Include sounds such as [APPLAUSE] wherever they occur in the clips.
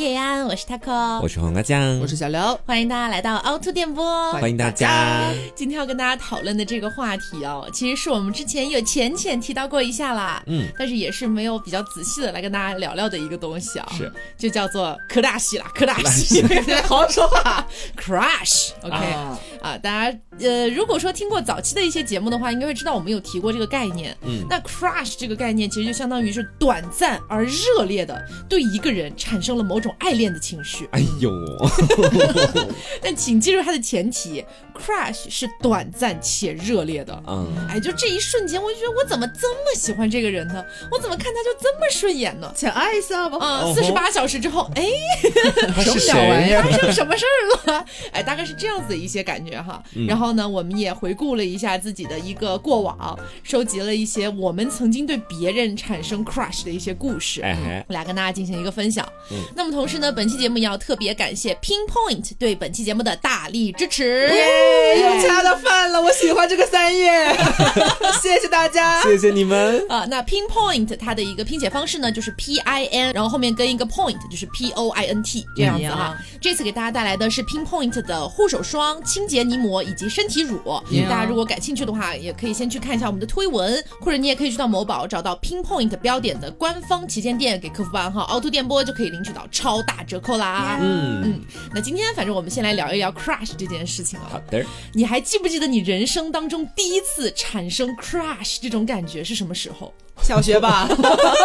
叶安，我是 taco，我是黄瓜酱，我是小刘，欢迎大家来到凹凸电波，欢迎大家。今天要跟大家讨论的这个话题哦，其实是我们之前有浅浅提到过一下啦，嗯，但是也是没有比较仔细的来跟大家聊聊的一个东西啊，是，就叫做可大西啦，可大西，[LAUGHS] 好好说话，crush，OK，啊，大家呃，如果说听过早期的一些节目的话，应该会知道我们有提过这个概念，嗯，那 crush 这个概念其实就相当于是短暂而热烈的对一个人产生了某种爱恋的情绪。哎呦，[LAUGHS] 但请记住它的前提，crush 是短暂且热烈的。嗯，哎，就这一瞬间，我就觉得我怎么这么喜欢这个人呢？我怎么看他就这么顺眼呢？想爱一下吧？啊，四十八小时之后，哎，[LAUGHS] 什么小玩意儿？发生什么事儿了？[LAUGHS] 哎，大概是这样子的一些感觉哈。然后呢，我们也回顾了一下自己的一个过往，收集了一些我们曾经对别人产生 crush 的一些故事，来跟大家进行一个分享。嗯，那么同时呢，本期节目也要特别感谢 Pinpoint 对本期节目的大力支持。耶，又恰到饭了，我喜欢这个三页，[LAUGHS] 谢谢大家，谢谢你们啊。那 Pinpoint 它的一个拼写方式呢，就是 P I N，然后后面跟一个 point，就是 P O I N T 这样子哈。这次给大家带来的是 Pinpoint 的护手霜、清洁泥膜以及身体乳。大家如果感兴趣的话，也可以先去看一下我们的推文，或者你也可以去到某宝找到 Pinpoint 标点的官方旗舰店，给客服办号凹凸电波就可以领取到超大折扣啦。嗯嗯，那今天反正我们先来聊一聊 crush 这件事情啊。好的，你还记不记得你人生当中第一次产生 crush 这种感觉是什么时候？小学吧，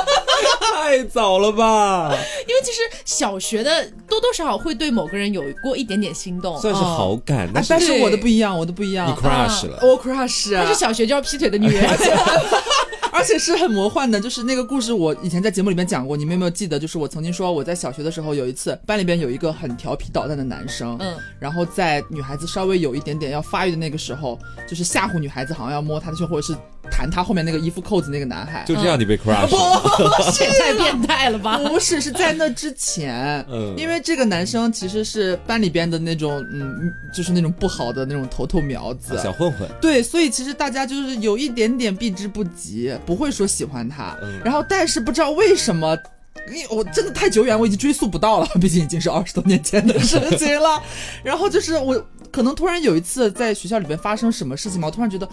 [LAUGHS] 太早了吧？因为其实小学的多多少少会对某个人有过一点点心动，算是好感。但是我的不一样，我的不一样。你 crush 了，我 crush，她是小学就要劈腿的女人。[LAUGHS] 而且是很魔幻的，就是那个故事，我以前在节目里面讲过，你们有没有记得？就是我曾经说，我在小学的时候有一次，班里边有一个很调皮捣蛋的男生，嗯，然后在女孩子稍微有一点点要发育的那个时候，就是吓唬女孩子，好像要摸她的胸，或者是弹他后面那个衣服扣子那个男孩，就这样你被 crush，太变态了吧？不是，是在那之前，嗯，因为这个男生其实是班里边的那种，嗯，就是那种不好的那种头头苗子，小混混，对，所以其实大家就是有一点点避之不及。不会说喜欢他，然后但是不知道为什么，我真的太久远，我已经追溯不到了，毕竟已经是二十多年前的事情了。然后就是我可能突然有一次在学校里边发生什么事情嘛，我突然觉得，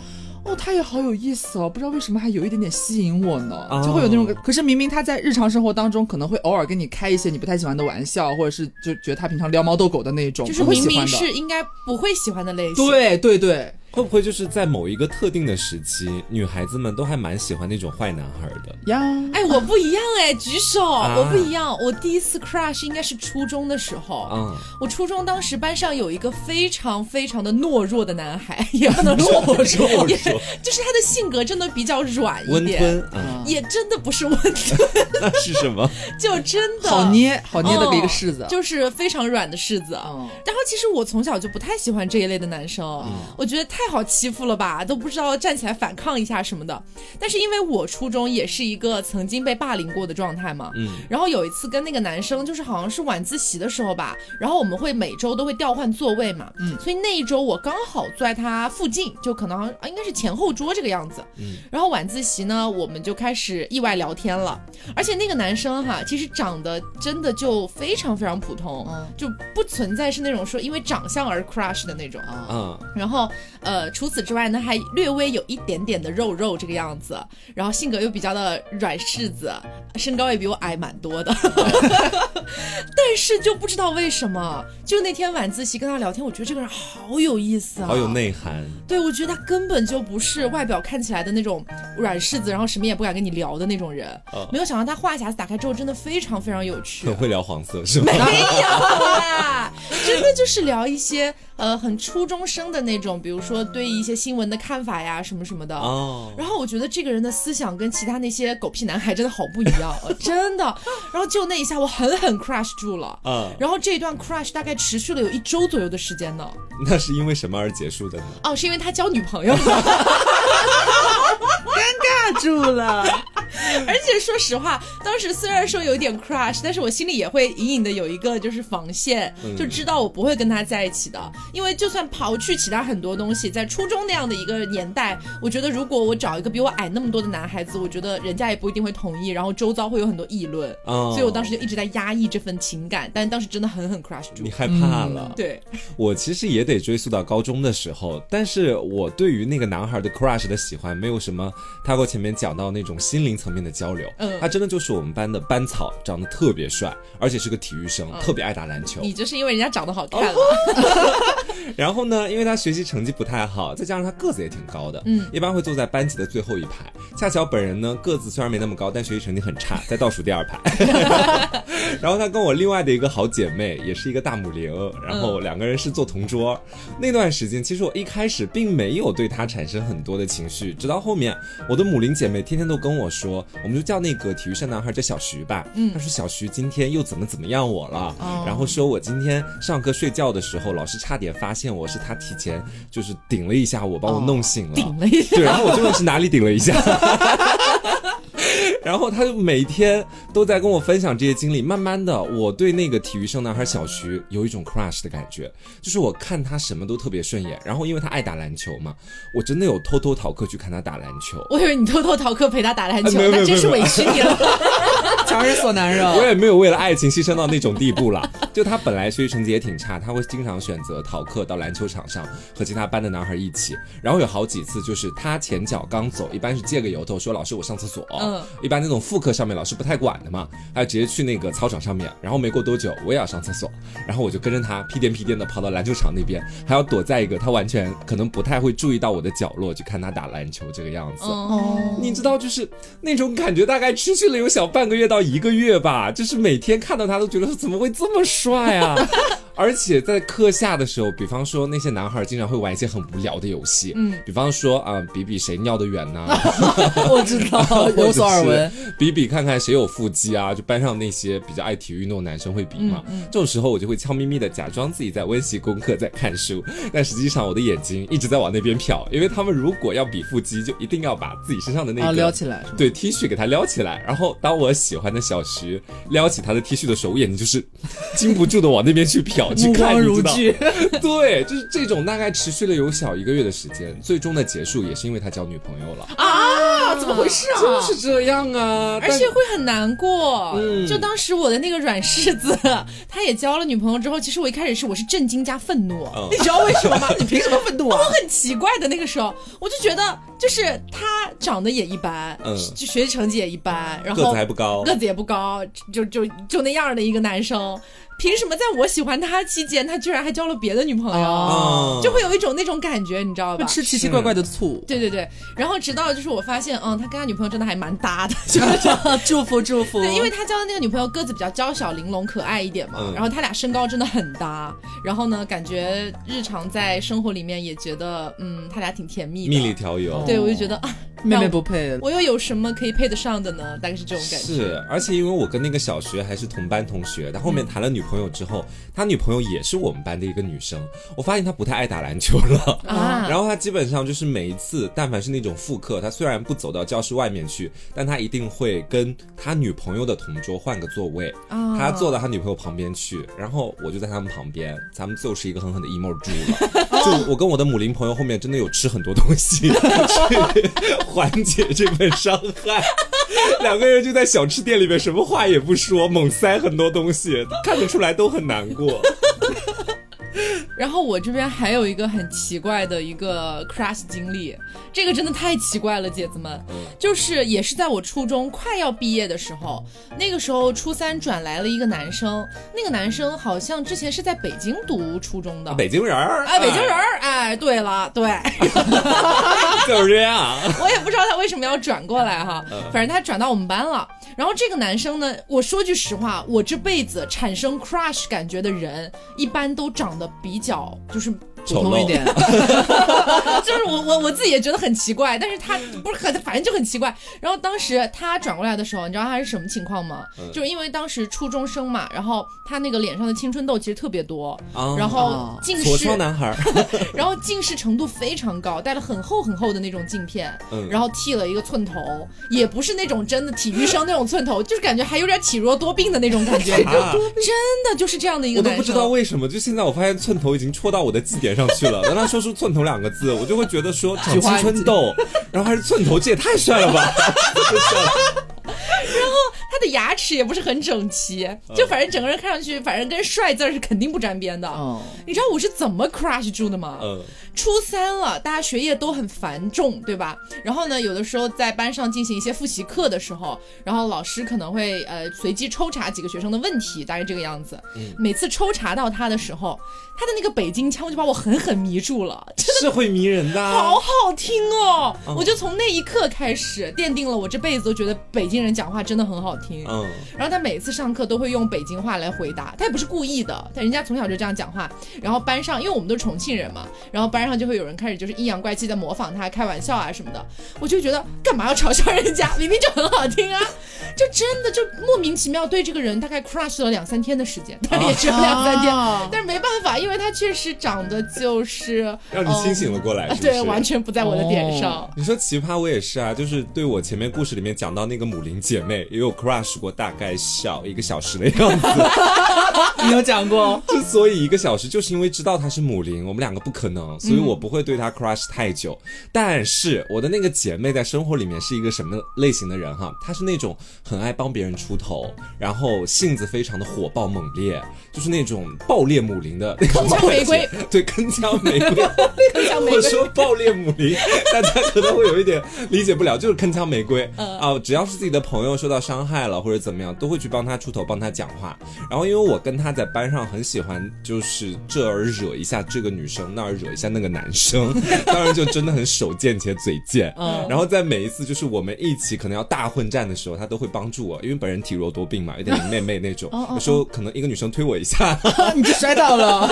哦，他也好有意思哦，不知道为什么还有一点点吸引我呢，就会有那种。可是明明他在日常生活当中可能会偶尔跟你开一些你不太喜欢的玩笑，或者是就觉得他平常撩猫逗狗的那种，就是明明是应该不会喜欢的类型。对对对。会不会就是在某一个特定的时期，女孩子们都还蛮喜欢那种坏男孩的呀？哎，我不一样哎，举手，我不一样。我第一次 crush 应该是初中的时候。嗯，我初中当时班上有一个非常非常的懦弱的男孩，也不能说 [LAUGHS] 懦弱，[LAUGHS] 就是他的性格真的比较软一点，也真的不是温 [LAUGHS] 吞，那是什么？就真的好捏好捏的一个柿子，就是非常软的柿子。然后其实我从小就不太喜欢这一类的男生，我觉得太。太好欺负了吧，都不知道站起来反抗一下什么的。但是因为我初中也是一个曾经被霸凌过的状态嘛，嗯。然后有一次跟那个男生，就是好像是晚自习的时候吧，然后我们会每周都会调换座位嘛，嗯。所以那一周我刚好坐在他附近，就可能啊应该是前后桌这个样子，嗯。然后晚自习呢，我们就开始意外聊天了。而且那个男生哈，其实长得真的就非常非常普通，就不存在是那种说因为长相而 crush 的那种啊。嗯。然后呃。呃，除此之外呢，还略微有一点点的肉肉这个样子，然后性格又比较的软柿子，身高也比我矮蛮多的，[LAUGHS] 但是就不知道为什么，就那天晚自习跟他聊天，我觉得这个人好有意思啊，好有内涵。对，我觉得他根本就不是外表看起来的那种软柿子，然后什么也不敢跟你聊的那种人。没有想到他话匣子打开之后，真的非常非常有趣，很会聊黄色是吗？没有啦，[LAUGHS] 真的就是聊一些。呃，很初中生的那种，比如说对一些新闻的看法呀，什么什么的。哦。然后我觉得这个人的思想跟其他那些狗屁男孩真的好不一样，[LAUGHS] 真的。然后就那一下，我狠狠 crush 住了。嗯。然后这一段 crush 大概持续了有一周左右的时间呢。那是因为什么而结束的呢？哦，是因为他交女朋友了。尴尬住了。[LAUGHS] 而且说实话，当时虽然说有点 crush，但是我心里也会隐隐的有一个就是防线，就知道我不会跟他在一起的。因为就算刨去其他很多东西，在初中那样的一个年代，我觉得如果我找一个比我矮那么多的男孩子，我觉得人家也不一定会同意，然后周遭会有很多议论。所以我当时就一直在压抑这份情感，但当时真的狠狠 crush 住。你害怕了？[LAUGHS] 对，[LAUGHS] 我其实也得追溯到高中的时候，但是我对于那个男孩的 crush 的喜欢，没有什么他过前面讲到那种心灵层面的交流。嗯，他真的就是我们班的班草，长得特别帅，而且是个体育生，特别爱打篮球。你就是因为人家长得好看了。[LAUGHS] 然后呢，因为他学习成绩不太好，再加上他个子也挺高的，嗯，一般会坐在班级的最后一排。恰巧本人呢个子虽然没那么高，但学习成绩很差，[LAUGHS] 在倒数第二排。[LAUGHS] 然后他跟我另外的一个好姐妹也是一个大母零，然后两个人是坐同桌。那段时间，其实我一开始并没有对他产生很多的情绪，直到后面，我的母林姐妹天天都跟我说，我们就叫那个体育生男孩叫小徐吧。嗯，他说小徐今天又怎么怎么样我了，然后说我今天上课睡觉的时候，老师差点发现我是他提前就是顶了一下我，把我弄醒了。顶了一下，对，然后我就问是哪里顶了一下。[LAUGHS] 然后他就每天都在跟我分享这些经历。慢慢的，我对那个体育生男孩小徐有一种 crush 的感觉，就是我看他什么都特别顺眼。然后因为他爱打篮球嘛，我真的有偷偷逃课去看他打篮球。我以为你偷偷逃课陪他打篮球，那真是委屈你了。[LAUGHS] 强人所难惹。我也没有为了爱情牺牲到那种地步了。就他本来学习成绩也挺差，他会经常选择逃课到篮球场上和其他班的男孩一起。然后有好几次就是他前脚刚走，一般是借个由头说老师我上厕所。嗯。一般那种副课上面老师不太管的嘛，他直接去那个操场上面。然后没过多久我也要上厕所，然后我就跟着他屁颠屁颠的跑到篮球场那边，还要躲在一个他完全可能不太会注意到我的角落去看他打篮球这个样子。哦。你知道就是那种感觉大概持续了有小半个月到。一个月吧，就是每天看到他都觉得怎么会这么帅啊！而且在课下的时候，比方说那些男孩经常会玩一些很无聊的游戏，嗯，比方说啊，比比谁尿得远呢？[LAUGHS] 我知道，有所耳闻。比比看看谁有腹肌啊？就班上那些比较爱体育运动的男生会比嘛。这种时候我就会悄咪咪的假装自己在温习功课，在看书，但实际上我的眼睛一直在往那边瞟，因为他们如果要比腹肌，就一定要把自己身上的那个撩起来，对 T 恤给他撩起来。然后当我喜欢的小徐撩起他的 T 恤的时候，我眼睛就是禁不住的往那边去瞟，去看，如炬。[LAUGHS] 对，就是这种大概持续了有小一个月的时间，最终的结束也是因为他交女朋友了啊？怎么回事啊？就是这样啊，而且会很难过。嗯，就当时我的那个软柿子，他也交了女朋友之后，其实我一开始是我是震惊加愤怒。你知道为什么吗？[LAUGHS] 你凭什么愤怒啊？[LAUGHS] 我很奇怪的那个时候，我就觉得就是他长得也一般，嗯，就学习成绩也一般，然后个子还不高，个子也不高。就就就那样的一个男生。凭什么在我喜欢他期间，他居然还交了别的女朋友？就会有一种那种感觉，你知道吧？吃奇奇怪怪的醋。对对对，然后直到就是我发现，嗯，他跟他女朋友真的还蛮搭的，[LAUGHS] 祝福祝福。对，因为他交的那个女朋友个子比较娇小玲珑可爱一点嘛，然后他俩身高真的很搭，然后呢，感觉日常在生活里面也觉得，嗯，他俩挺甜蜜的，蜜里调油。对，我就觉得啊，妹妹不配，我又有什么可以配得上的呢？大概是这种感觉。是，而且因为我跟那个小学还是同班同学，他后面谈了女朋友之后。他女朋友也是我们班的一个女生，我发现他不太爱打篮球了 [LAUGHS] 啊。然后他基本上就是每一次，但凡是那种复课，他虽然不走到教室外面去，但他一定会跟他女朋友的同桌换个座位，他坐到他女朋友旁边去，然后我就在他们旁边，咱们就是一个狠狠的 emo 猪了。[LAUGHS] 就我跟我的母林朋友后面真的有吃很多东西 [LAUGHS] 去缓解这份伤害，[LAUGHS] 两个人就在小吃店里面什么话也不说，猛塞很多东西，看得出来都很难过。过，然后我这边还有一个很奇怪的一个 crush 经历，这个真的太奇怪了，姐子们，就是也是在我初中快要毕业的时候，那个时候初三转来了一个男生，那个男生好像之前是在北京读初中的，北京人儿，哎，北京人儿，哎，对了，对，[LAUGHS] 就是这样，我也不知道他为什么要转过来哈，反正他转到我们班了。然后这个男生呢，我说句实话，我这辈子产生 crush 感觉的人，一般都长得比较就是普通一点，[LAUGHS] 就是我我我自己也觉得很奇怪，但是他不是很，反正就很奇怪。然后当时他转过来的时候，你知道他是什么情况吗？嗯就是因为当时初中生嘛，然后他那个脸上的青春痘其实特别多，啊然后近视疮男孩，然后近视程度非常高，戴了很厚很厚的那种镜片，嗯然后剃了一个寸头，也不是那种真的体育生那种寸头，就是感觉还有点体弱多病的那种感觉，啊真的就是这样的一个。我都不知道为什么，就现在我发现寸头已经戳到我的绩点上去了。[LAUGHS] 当他说出寸头两个字，我就会觉得说长青春痘，然后还是寸头，这也太帅了吧！[LAUGHS] 太帅了他的牙齿也不是很整齐，就反正整个人看上去，反正跟帅字儿是肯定不沾边的。嗯，你知道我是怎么 crush 住的吗？嗯，初三了，大家学业都很繁重，对吧？然后呢，有的时候在班上进行一些复习课的时候，然后老师可能会呃随机抽查几个学生的问题，大概这个样子。每次抽查到他的时候，他的那个北京腔就把我狠狠迷住了，真的是会迷人的啊。好好听哦！嗯我就从那一刻开始奠定了我这辈子都觉得北京人讲话真的很好听。嗯，然后他每次上课都会用北京话来回答，他也不是故意的，但人家从小就这样讲话。然后班上，因为我们都是重庆人嘛，然后班上就会有人开始就是阴阳怪气的模仿他，开玩笑啊什么的。我就觉得干嘛要嘲笑人家？明明就很好听啊！[LAUGHS] 就真的就莫名其妙对这个人大概 crush 了两三天的时间，但是也只有两三天。啊但是没办法，因为他确实长得就是让你清醒了过来，对，完。全不在我的点上。你说奇葩，我也是啊，就是对我前面故事里面讲到那个母林姐妹，也有 crush 过大概小一个小时的样子。[LAUGHS] 你有讲过，[LAUGHS] 之所以一个小时，就是因为知道她是母林，我们两个不可能，所以我不会对她 crush 太久。但是我的那个姐妹在生活里面是一个什么类型的人哈？她是那种很爱帮别人出头，然后性子非常的火爆猛烈，就是那种爆裂母林的那个铿锵玫瑰，对，铿锵玫瑰。[LAUGHS] 铿锵玫瑰。我说爆裂母林，大家可能会有一点理解不了，就是铿锵玫瑰嗯啊、只要是自己的朋友受到伤害了或者怎么样，都会去帮他出头，帮他讲话。然后因为我跟他在班上很喜欢，就是这儿惹一下这个女生，那儿惹一下那个男生，[LAUGHS] 当然就真的很手贱且嘴贱。嗯。然后在每一次就是我们一起可能要大混战的时候，他都会帮助我，因为本人体弱多病嘛，有点妹妹那种，有时候可能一个女生推我一下，[LAUGHS] 你就摔倒了，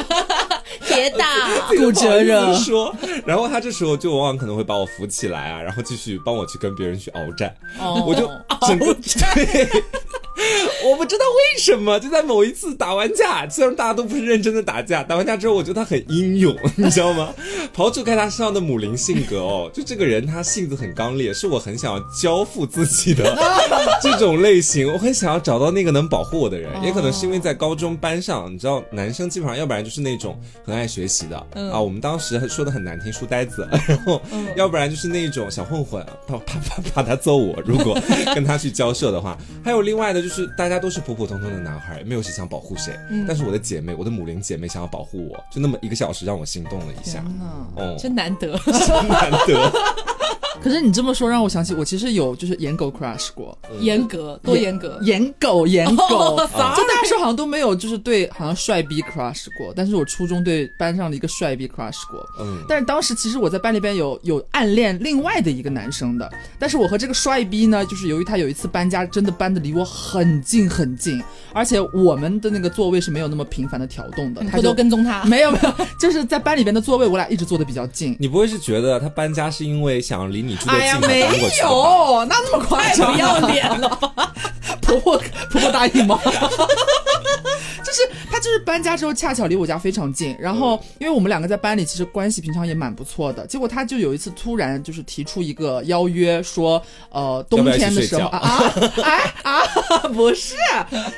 铁打。[LAUGHS] 骨折不好了意思说，然后他这时候就往往可能会把我扶起来啊，然后继续帮我去跟别人去鏖战，哦我就整个 [LAUGHS] 对。[LAUGHS] [LAUGHS] 我不知道为什么，就在某一次打完架，虽然大家都不是认真的打架，打完架之后，我觉得他很英勇，[LAUGHS] 你知道吗？刨除开他身上的母灵性格哦，就这个人他性子很刚烈，是我很想要交付自己的这种类型，我很想要找到那个能保护我的人，也可能是因为在高中班上，你知道，男生基本上要不然就是那种很爱学习的、啊，我们当时说的很难听，书呆子，然后要不然就是那种小混混，怕怕怕怕他揍我，如果跟他去交涉的话，还有另外的就是大家都是普普通通的男孩，没有谁想保护谁，但是我的姐妹，我的母灵姐妹想要保护我，就那么一个小时让我心动了一下，哦，真难得，[LAUGHS] 真难得，可是你这么说让我想起，我其实有就是颜狗 crush 过，严格多严格。颜狗颜狗，哦就大时候好像都没有就是对好像帅逼 crush 过，但是我初中对班上的一个帅逼 crush 过。嗯，但是当时其实我在班里边有有暗恋另外的一个男生的，但是我和这个帅逼呢，就是由于他有一次搬家，真的搬的离我很近很近，而且我们的那个座位是没有那么频繁的调动的，他就偷偷跟踪他，没有没有，[LAUGHS] 就是在班里边的座位，我俩一直坐的比较近。你不会是觉得他搬家是因为想离你住得近哎呀，没搬过去的吧？有，那那么夸太张？不要脸了吧？[LAUGHS] 婆婆婆婆答应吗？[LAUGHS] 就是他就是搬家之后恰巧离我家非常近，然后因为我们两个在班里其实关系平常也蛮不错的，结果他就有一次突然就是提出一个邀约，说呃冬天的时候要不啊啊哎啊不是，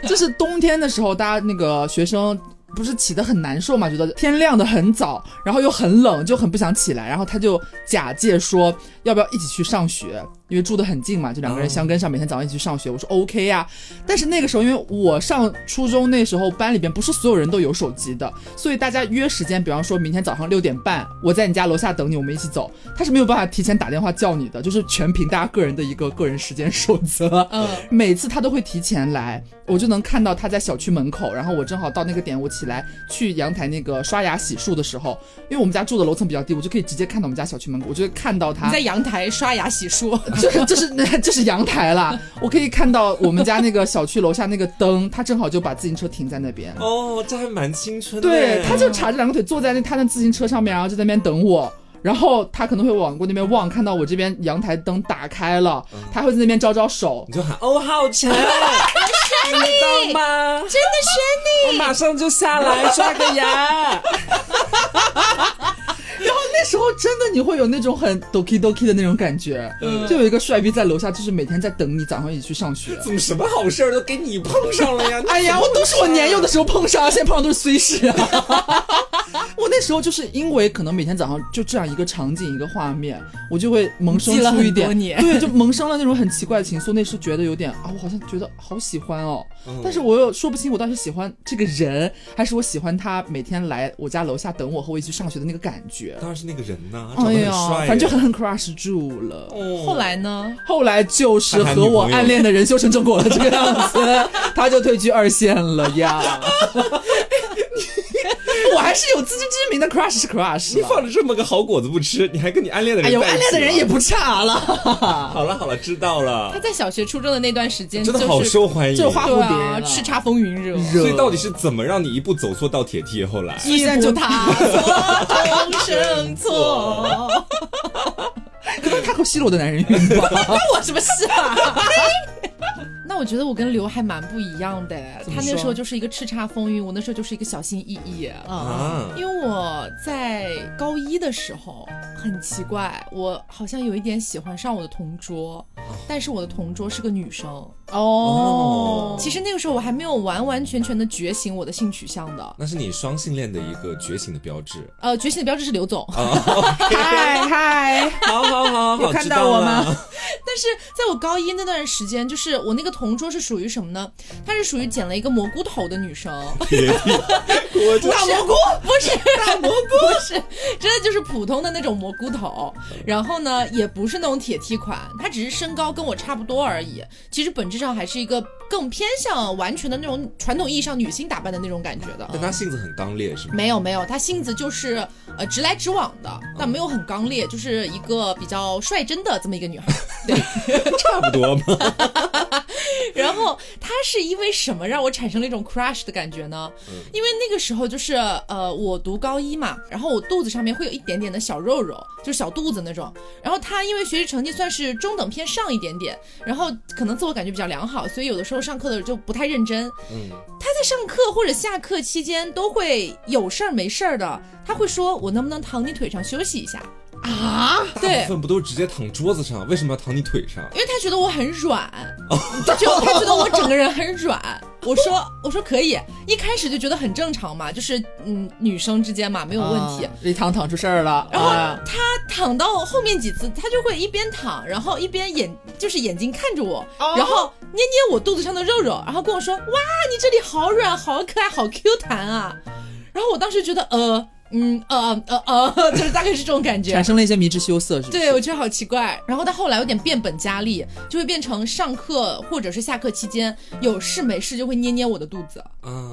就是冬天的时候大家那个学生。不是起得很难受嘛，觉得天亮的很早，然后又很冷，就很不想起来。然后他就假借说要不要一起去上学，因为住得很近嘛，就两个人相跟上，每天早上一起去上学。我说 OK 呀、但是那个时候因为我上初中那时候班里边不是所有人都有手机的，所以大家约时间，比方说明天早上六点半，我在你家楼下等你，我们一起走。他是没有办法提前打电话叫你的，就是全凭大家个人的一个个人时间守则。嗯，每次他都会提前来，我就能看到他在小区门口，然后我正好到那个点，我起来去阳台那个刷牙洗漱的时候，因为我们家住的楼层比较低，我就可以直接看到我们家小区门口，我就会看到他你在阳台刷牙洗漱，[LAUGHS] [LAUGHS] 这这是 [LAUGHS] 那这是阳台啦，我可以看到我们家那个小区楼下那个灯，他正好就把自行车停在那边。哦，这还蛮青春的。对，他就叉着两个腿坐在那他的自行车上面，然后就在那边等我。然后他可能会往过那边望，看到我这边阳台灯打开了，他会在那边招招手，你就喊哦，好沉，[LAUGHS] 听到吗？真的选你，我马上就下来刷个牙。然后那时候真的你会有那种很 doki doki 的那种感觉，就有一个帅逼在楼下，就是每天在等你早上一起去上学。怎么什么好事都给你碰上了呀？[LAUGHS] 哎呀，我都是我年幼的时候碰上，现在碰上都是虽事啊。[LAUGHS] 我那时候就是因为可能每天早上就这样一个场景一个画面，我就会萌生出一点，[LAUGHS] 对，就萌生了那种很奇怪的情愫。那时候觉得有点啊，我好像觉得好喜欢哦，但是我又说不清我到底喜欢这个人，还是我喜欢他每天来我家楼下等我和我一起上学的那个感觉。当然是那个人呐，哎呀，反正就狠狠 crush 住了。后来呢？后来就是和我暗恋的人修成正果了，这个样子，他就退居二线了呀。[LAUGHS] [LAUGHS] 我还是有自知之明的，crush 是 crush。你放着这么个好果子不吃，你还跟你暗恋的人？哎呦，暗恋的人也不差了。[LAUGHS] 好了好了，知道了。他在小学、初中的那段时间真的好受欢迎，就花蝴蝶，叱咤风云热。所以到底是怎么让你一步走错到铁梯？后来一步踏错，终生错。[LAUGHS] 可能他和西罗的男人运吧？关我什么事啊？那我觉得我跟刘还蛮不一样的，他那时候就是一个叱咤风云，我那时候就是一个小心翼翼。啊。因为我在高一的时候很奇怪，我好像有一点喜欢上我的同桌，但是我的同桌是个女生哦。其实那个时候我还没有完完全全的觉醒我的性取向的。那是你双性恋的一个觉醒的标志。呃，觉醒的标志是刘总。[LAUGHS] 嗨嗨，好好好，有看到我吗？[LAUGHS] 但是在我高一那段时间，就是我那个。同桌是属于什么呢？她是属于剪了一个蘑菇头的女生。[LAUGHS] 大蘑菇不是大蘑菇，不是，真的就是普通的那种蘑菇头。然后呢，也不是那种铁梯款，她只是身高跟我差不多而已。其实本质上还是一个更偏向完全的那种传统意义上女性打扮的那种感觉的。但她性子很刚烈，是吗？没有没有，她性子就是呃直来直往的，但没有很刚烈，就是一个比较率真的这么一个女孩。[LAUGHS] 对，[LAUGHS] 差不多嘛。然后他是因为什么让我产生了一种 crush 的感觉呢？因为那个时候就是呃，我读高一嘛，然后我肚子上面会有一点点的小肉肉，就是小肚子那种。然后他因为学习成绩算是中等偏上一点点，然后可能自我感觉比较良好，所以有的时候上课的时候就不太认真。嗯，他在上课或者下课期间都会有事儿没事儿的，他会说我能不能躺你腿上休息一下。啊，大部分不都直接躺桌子上？为什么要躺你腿上？因为他觉得我很软，[LAUGHS] 就他觉得我整个人很软。我说我说可以，一开始就觉得很正常嘛，就是嗯女生之间嘛没有问题。一躺躺出事儿了，然后他躺到后面几次，他就会一边躺，然后一边眼就是眼睛看着我，然后捏捏我肚子上的肉肉，然后跟我说哇你这里好软好可爱好 Q 弹啊，然后我当时觉得呃。嗯呃呃呃，[LAUGHS] 就是大概是这种感觉，产生了一些迷之羞涩，是对，我觉得好奇怪。然后到后来有点变本加厉，就会变成上课或者是下课期间有事没事就会捏捏我的肚子，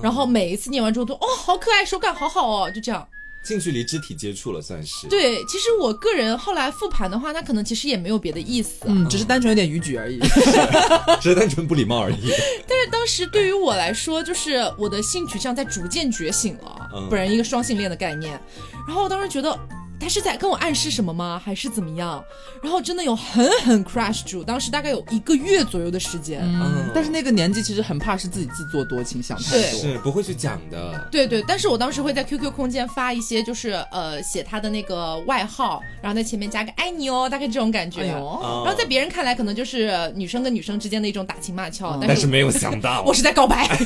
然后每一次捏完之后都哦好可爱，手感好好哦，就这样。近距离肢体接触了，算是对。其实我个人后来复盘的话，他可能其实也没有别的意思，嗯，只是单纯有点逾矩而已，[LAUGHS] [LAUGHS] 只是单纯不礼貌而已。[LAUGHS] 但是当时对于我来说，就是我的性取向在逐渐觉醒了，本人一个双性恋的概念。然后我当时觉得。他是在跟我暗示什么吗？还是怎么样？然后真的有狠狠 crush 住，当时大概有一个月左右的时间。嗯，但是那个年纪其实很怕是自己自作多情，想太多，是不会去讲的。对对，但是我当时会在 QQ 空间发一些，就是呃写他的那个外号，然后在前面加个爱你哦，大概这种感觉。然后在别人看来，可能就是女生跟女生之间的一种打情骂俏，但是没有想到，我是在告白。[LAUGHS]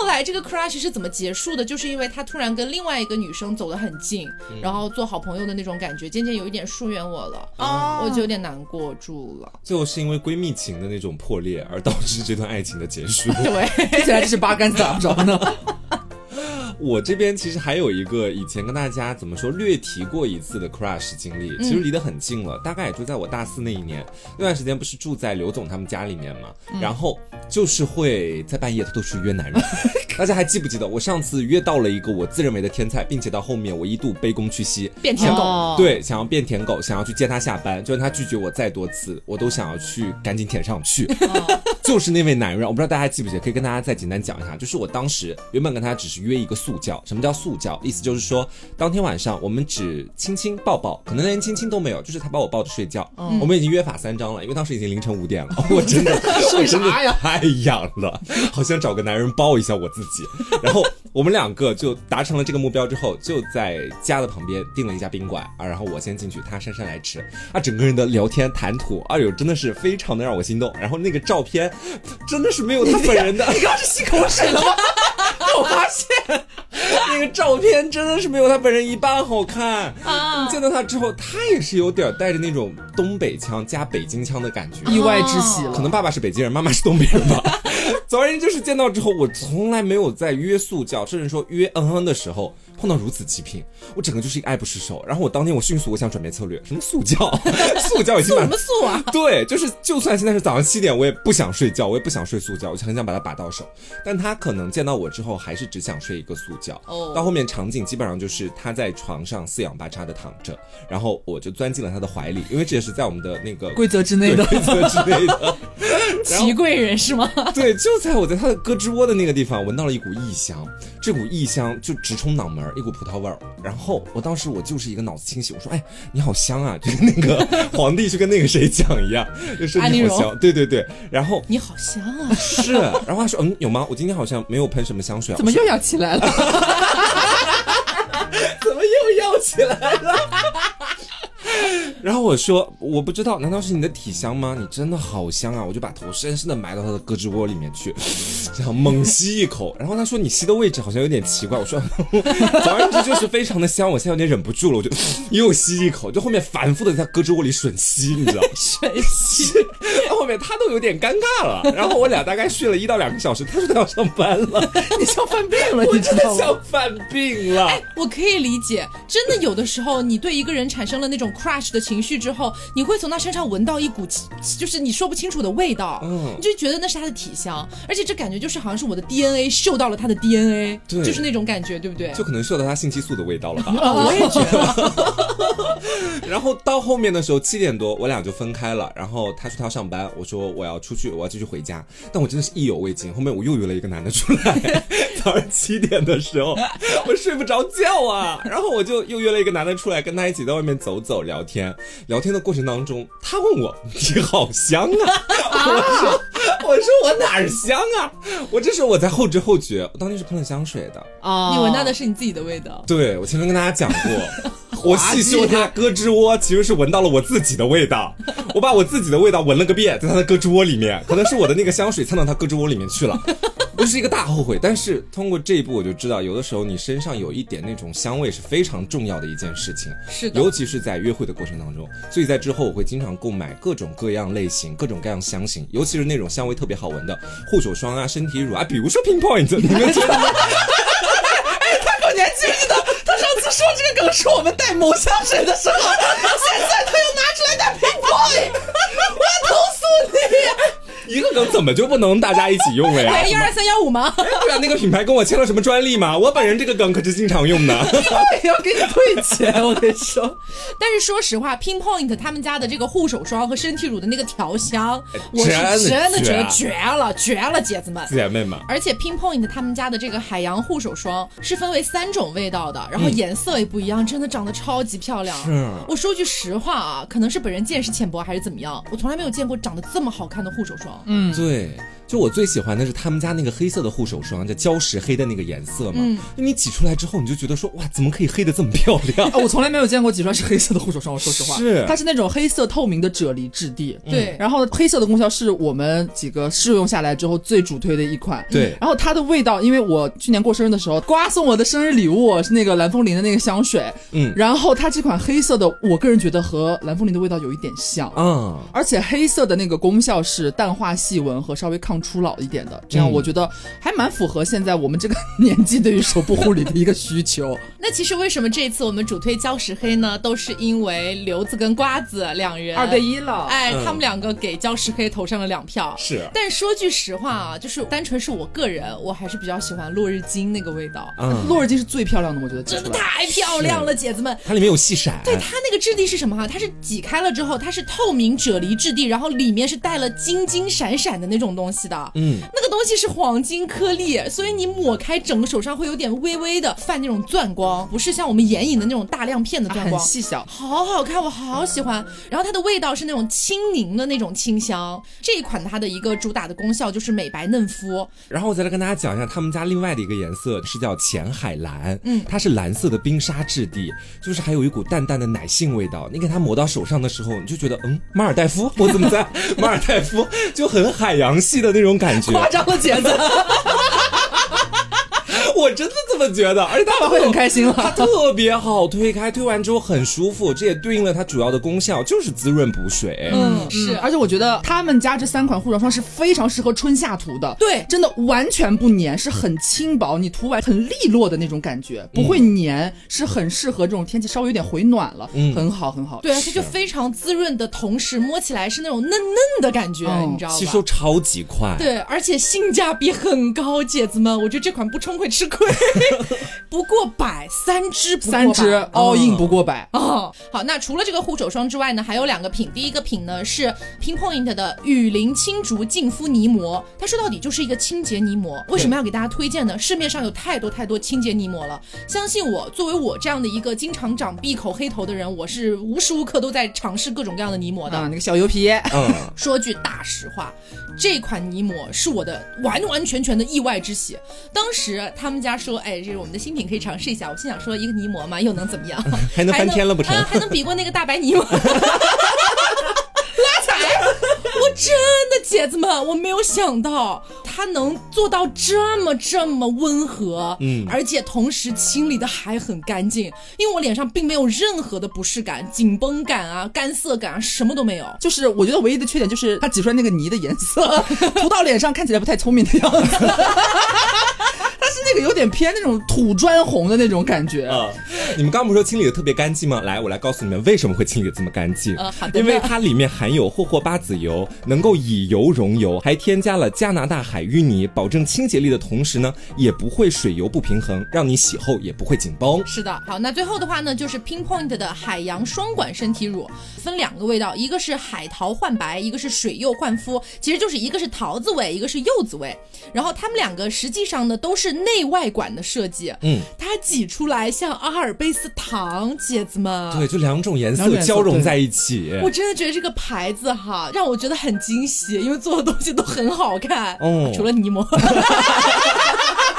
后来这个 crush 是怎么结束的？就是因为他突然跟另外一个女生走得很近，然后做好朋友的那种感觉，渐渐有一点疏远我了，哦我就有点难过住了。最后是因为闺蜜情的那种破裂而导致这段爱情的结束。对，[LAUGHS] 听起来就是八竿子打不着呢。我这边其实还有一个以前跟大家怎么说略提过一次的 crush 经历，其实离得很近了，大概也就在我大四那一年，那段时间不是住在刘总他们家里面嘛，然后就是会在半夜偷偷去约男人。[LAUGHS] 大家还记不记得我上次约到了一个我自认为的天才，并且到后面我一度卑躬屈膝，变舔狗。哦对，想要变舔狗，想要去接他下班，就算他拒绝我再多次，我都想要去赶紧舔上去。[LAUGHS] 就是那位男人，我不知道大家还记不记得，可以跟大家再简单讲一下。就是我当时原本跟他只是约一个速教，什么叫速教？意思就是说，当天晚上我们只亲亲抱抱，可能连亲亲都没有，就是他把我抱着睡觉。我们已经约法三章了，因为当时已经凌晨五点了，[LAUGHS] 我真的我真的啥呀太痒了，好想找个男人抱一下我自己。[LAUGHS] 然后我们两个就达成了这个目标之后，就在家的旁边订了一家宾馆啊，然后我先进去，他姗姗来迟啊，整个人的聊天谈吐，哎呦，真的是非常的让我心动。然后那个照片真的是没有他本人的，[LAUGHS] 你刚刚是吸口水了吗？我发现那个照片真的是没有他本人一半好看啊见到他之后，他也是有点带着那种东北腔加北京腔的感觉。意外之喜了，可能爸爸是北京人，妈妈是东北人吧。总而言之，就是见到之后，我从来没有在约速教，甚至说约嗯嗯的时候碰到如此极品，我整个就是一个爱不释手。然后我当天我迅速我想转变策略，什么速教，[LAUGHS] 速教已经什么素啊？对，就是就算现在是早上七点，我也不想睡觉，我也不想睡速教，我就很想把它把到手。但他可能见到我之后，还是只想睡一个速教。哦到后面场景基本上就是他在床上四仰八叉的躺着，然后我就钻进了他的怀里，因为这也是在我们的那个规则之内的。规则之内的。祺贵人是吗？对，就在我在他的胳肢窝的那个地方，闻到了一股异香，这股异香就直冲脑门儿，一股葡萄味儿。然后我当时我就是一个脑子清醒，我说：“哎，你好香啊！”就跟那个 [LAUGHS] 皇帝去跟那个谁讲一样，就说安陵容你好香。对对对，然后你好香啊！是，然后他说：“嗯，有吗？我今天好像没有喷什么香水啊。”怎么又要起来了？[LAUGHS] 怎么又要起来了？然后我说我不知道，难道是你的体香吗？你真的好香啊！我就把头深深的埋到他的胳肢窝里面去，[SIGHS] 这样猛吸一口。然后他说你吸的位置好像有点奇怪。我说，总而言之就是非常的香。我现在有点忍不住了，我就 [SIGHS] 又吸一口，就后面反复的在胳肢窝里吮吸，你知道吗？[LAUGHS] 吮吸，[LAUGHS] 后面他都有点尴尬了。然后我俩大概睡了一到两个小时，他说他要上班了，[LAUGHS] 你像犯病了，我真的你知道吗？像犯病了。我可以理解，真的有的时候，你对一个人产生了那种 crush 的情绪之后，你会从他身上闻到一股就是你说不清楚的味道，嗯你就觉得那是他的体香，而且这感觉就是好像是我的 DNA 嗅到了他的 DNA，对就是那种感觉，对不对？就可能嗅到他性激素的味道了吧。[LAUGHS] 啊，我也觉得，[LAUGHS] 然后到后面的时候七点多，我俩就分开了。然后他说他要上班，我说我要出去，我要继续回家。但我真的是意犹未尽，后面我又约了一个男的出来。[LAUGHS] 早上七点的时候，我睡不着觉啊，然后我就又约了一个男的出来，跟他一起在外面走走聊天。聊天的过程当中，他问我你好香啊，[LAUGHS] 我说我说我哪儿香啊？我这时候我在后知后觉，我当天是喷了香水的。啊，你闻到的是你自己的味道。对，我前面跟大家讲过，[LAUGHS] 我细嗅他胳肢窝，其实是闻到了我自己的味道。我把我自己的味道闻了个遍，在他的胳肢窝里面，可能是我的那个香水蹭到他胳肢窝里面去了，[LAUGHS] 不是一个大后悔。但是通过这一步，我就知道，有的时候你身上有一点那种香味是非常重要的一件事情，是的尤其是在约会的过程当所以在之后，我会经常购买各种各样类型、各种各样香型，尤其是那种香味特别好闻的护手霜啊、身体乳啊，比如说 Pinpoint，你们觉得呢？你还记不记得他上次说这个梗是我们带某香水的时候，他又拿出来带 Pinpoint，我要投诉怎么就不能大家一起用了呀？[LAUGHS] 哎，幺二三幺五吗？对啊，那个品牌跟我签了什么专利吗？[LAUGHS] 我本人这个梗可是经常用的。要给你退钱，我跟你说，[LAUGHS] 但是说实话，Pinpoint 他们家的这个护手霜和身体乳的那个调香，我是真的觉得绝绝了，绝了，姐子们！姐妹们，而且 Pinpoint 他们家的这个海洋护手霜是分为三种味道的，然后颜色也不一样，真的长得超级漂亮。是我说句实话啊，可能是本人见识浅薄还是怎么样，我从来没有见过长得这么好看的护手霜。嗯，对，就我最喜欢的是他们家那个黑色的护手霜，叫礁石黑的那个颜色嘛。嗯就你挤出来之后，你就觉得说哇，怎么可以黑的这么漂亮？啊，我从来没有见过挤出来是黑色的护手霜。我说实话，是它是那种黑色透明的啫喱质地。对，然后黑色的功效是我们几个试用下来之后最主推的一款。对然后它的味道，因为我去年过生日的时候，瓜送我的生日礼物是那个蓝风铃的那个香水。嗯然后它这款黑色的，我个人觉得和蓝风铃的味道有一点像。嗯，而且黑色的那个功效是淡化细纹和稍微抗更初老一点的，这样我觉得还蛮符合现在我们这个年纪对于手部护理的一个需求。[LAUGHS] 那其实为什么这次我们主推礁石黑呢？都是因为刘子跟瓜子两人二对一了，哎，他们两个给礁石黑投上了两票。是，但说句实话啊，就是单纯是我个人，我还是比较喜欢落日金那个味道。嗯，落日金是最漂亮的，我觉得真的太漂亮了，姐子们。它里面有细闪，对它那个质地是什么哈？它是挤开了之后，它是透明啫喱质地，然后里面是带了金金闪闪的那种东西的。嗯，那个东西是黄金颗粒，所以你抹开整个手上会有点微微的泛那种钻光，不是像我们眼影的那种大亮片的钻光，很细小，好好看，我好喜欢。然后它的味道是那种轻凝的那种清香。这一款它的一个主打的功效就是美白嫩肤。然后我再来跟大家讲一下他们家另外的一个颜色是叫浅海蓝，嗯，它是蓝色的冰沙质地，就是还有一股淡淡的奶杏味道。你给它抹到手上的时候，你就觉得嗯，马尔代夫，我怎么在马尔代夫就很海洋系的那种感觉，夸张了姐子。我真的这么觉得，而且 [LAUGHS] 爸爸会很开心了。[LAUGHS] 它特别好推开，推完之后很舒服，这也对应了它主要的功效，就是滋润补水。嗯，是。而且我觉得他们家这三款护手霜是非常适合春夏涂的。对，真的完全不粘，是很轻薄，你涂完很利落的那种感觉，不会粘，是很适合这种天气稍微有点回暖了，很好很好。对，而且就非常滋润的同时，摸起来是那种嫩嫩的感觉，你知道吗？吸收超级快。对，而且性价比很高，姐子们，我觉得这款不冲会吃亏。[LAUGHS] 不过百，三支不三支，all in 不过百哦。好，那除了这个护手霜之外呢，还有两个品。第一个品呢是 Pinpoint 的雨林青竹净肤泥膜，它说到底就是一个清洁泥膜。为什么要给大家推荐呢？市面上有太多太多清洁泥膜了，相信我，作为我这样的一个经常长闭口黑头的人，我是无时无刻都在尝试各种各样的泥膜的。那个小油皮，嗯，说句大实话，这款泥膜是我的完完全全的意外之喜。当时他们家说。哎，这是我们的新品，可以尝试一下。我心想说，一个泥膜嘛，又能怎么样？[LAUGHS] 还能翻天了不成？还能比过那个大白泥吗？[LAUGHS] 拉踩！我真的姐子们，我没有想到它能做到这么这么温和，嗯，而且同时清理的还很干净。因为我脸上并没有任何的不适感、紧绷感啊、干涩感啊，什么都没有。就是我觉得唯一的缺点就是它挤出来那个泥的颜色，[LAUGHS] 涂到脸上看起来不太聪明的样子。是那个有点偏那种土砖红的那种感觉啊！你们刚不是说清理的特别干净吗？来，我来告诉你们为什么会清理的这么干净。嗯好的。因为它里面含有霍霍巴籽油，能够以油溶油，还添加了加拿大海淤泥，保证清洁力的同时呢，也不会水油不平衡，让你洗后也不会紧绷。是的。好，那最后的话呢，就是 Pinpoint 的海洋双管身体乳，分两个味道，一个是海桃焕白，一个是水柚焕肤，其实就是一个是桃子味，一个是柚子味。然后它们两个实际上呢，都是。内外管的设计，嗯，它挤出来像阿尔卑斯糖，姐子们，对，就两种颜色交融在一起。我真的觉得这个牌子哈，让我觉得很惊喜，因为做的东西都很好看，哦，除了泥膜，[LAUGHS]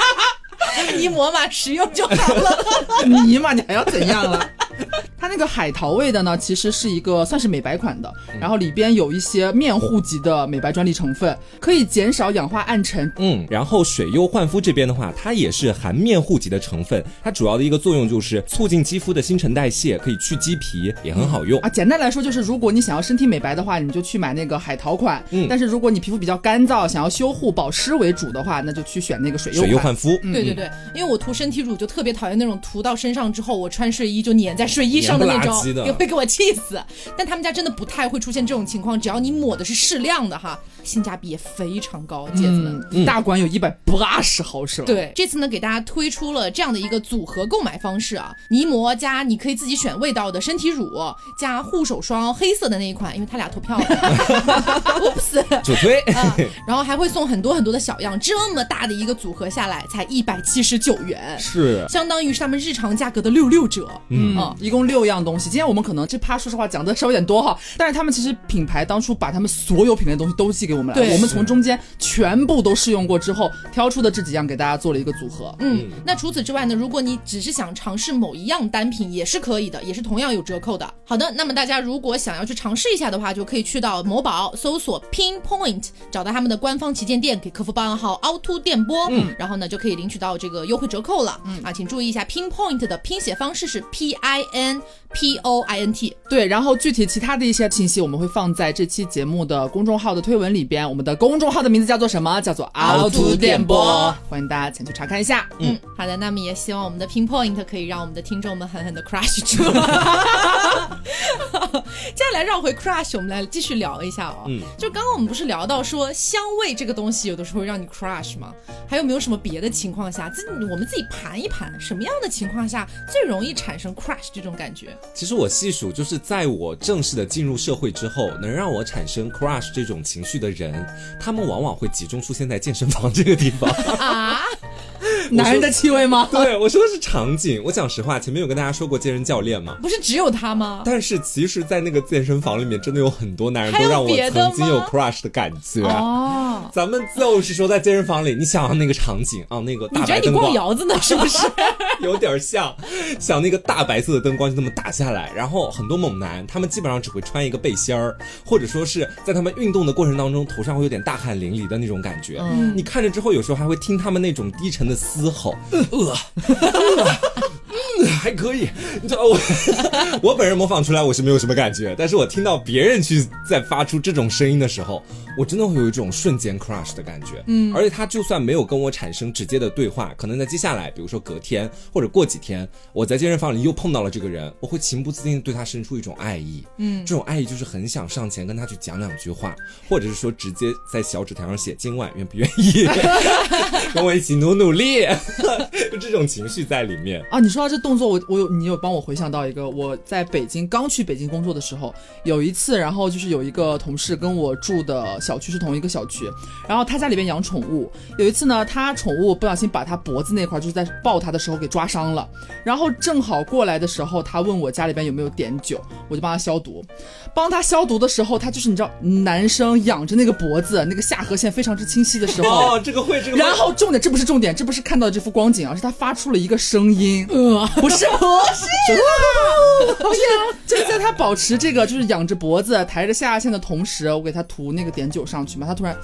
泥膜嘛，实用就好了，[LAUGHS] 泥嘛，你还要怎样了？[LAUGHS] 它那个海淘味的呢，其实是一个算是美白款的，然后里边有一些面护级的美白专利成分，可以减少氧化暗沉。嗯，然后水优焕肤这边的话，它也是含面护级的成分，它主要的一个作用就是促进肌肤的新陈代谢，可以去鸡皮，也很好用啊。简单来说就是，如果你想要身体美白的话，你就去买那个海淘款。嗯，但是如果你皮肤比较干燥，想要修护保湿为主的话，那就去选那个水优水优焕肤。对对对，因为我涂身体乳就特别讨厌那种涂到身上之后，我穿睡衣就粘在睡衣上。的那种也会给我气死，但他们家真的不太会出现这种情况，只要你抹的是适量的哈，性价比也非常高，姐子们，大管有一百八十毫升。对，这次呢给大家推出了这样的一个组合购买方式啊，泥膜加你可以自己选味道的身体乳，加护手霜黑色的那一款，因为他俩投票了，[LAUGHS] Oops，主推，然后还会送很多很多的小样，这么大的一个组合下来才一百七十九元，是。相当于是他们日常价格的六六折，嗯，一共六。样东西，今天我们可能这趴说实话讲的稍微有点多哈，但是他们其实品牌当初把他们所有品类的东西都寄给我们了，我们从中间全部都试用过之后挑出的这几样给大家做了一个组合。嗯，那除此之外呢，如果你只是想尝试某一样单品也是可以的，也是同样有折扣的。好的，那么大家如果想要去尝试一下的话，就可以去到某宝搜索 Pinpoint，找到他们的官方旗舰店，给客服报暗号凹凸电波，嗯，然后呢就可以领取到这个优惠折扣了。嗯啊，请注意一下 Pinpoint 的拼写方式是 P I N。P O I N T。对，然后具体其他的一些信息我们会放在这期节目的公众号的推文里边。我们的公众号的名字叫做什么？叫做凹凸电波，欢迎大家前去查看一下。嗯，好的，那么也希望我们的 Pinpoint 可以让我们的听众们狠狠的 crush 住。[LAUGHS] 接下来绕回 crush，我们来继续聊一下哦。嗯，就刚刚我们不是聊到说香味这个东西有的时候会让你 crush 吗？还有没有什么别的情况下，自我们自己盘一盘，什么样的情况下最容易产生 crush 这种感觉？其实我细数，就是在我正式的进入社会之后，能让我产生 crush 这种情绪的人，他们往往会集中出现在健身房这个地方啊。男人的气味吗？[LAUGHS] 对，我说的是场景。我讲实话，前面有跟大家说过健身教练吗？不是只有他吗？但是其实，在那个健身房里面，真的有很多男人都让我曾经有 crush 的感觉。哦，咱们就是说，在健身房里，你想那个场景啊，那个大白灯光，摇子呢，是不是？[LAUGHS] 有点像，想那个大白色的灯光就那么打下来，然后很多猛男，他们基本上只会穿一个背心儿，或者说是在他们运动的过程当中，头上会有点大汗淋漓的那种感觉。嗯，你看着之后，有时候还会听他们那种低沉的嘶吼。[LAUGHS] 呃，[LAUGHS] 嗯，[LAUGHS] [LAUGHS] 还可以。你知道我，[LAUGHS] 我本人模仿出来我是没有什么感觉，但是我听到别人去在发出这种声音的时候，我真的会有一种瞬间 crush 的感觉。嗯，而且他就算没有跟我产生直接的对话，可能在接下来，比如说隔天或者过几天，我在健身房里又碰到了这个人，我会情不自禁对他生出一种爱意。嗯，这种爱意就是很想上前跟他去讲两句话，或者是说直接在小纸条上写今晚愿不愿意 [LAUGHS] 跟我一起努努力。就这种情绪在里面啊！你说到这动作，我我有你有帮我回想到一个，我在北京刚去北京工作的时候，有一次，然后就是有一个同事跟我住的小区是同一个小区，然后他家里边养宠物，有一次呢，他宠物不小心把他脖子那块就是在抱他的时候给抓伤了，然后正好过来的时候，他问我家里边有没有碘酒，我就帮他消毒，帮他消毒的时候，他就是你知道，男生仰着那个脖子，那个下颌线非常之清晰的时候，哦，这个会这个，然后重点这不是重点，这不是看到这幅光景啊，是他发出了一个声音，呃，不是，不是，不是，[LAUGHS] 就是在他保持这个就是仰着脖子抬着下颚线的同时，我给他涂那个碘酒上去嘛，他突然，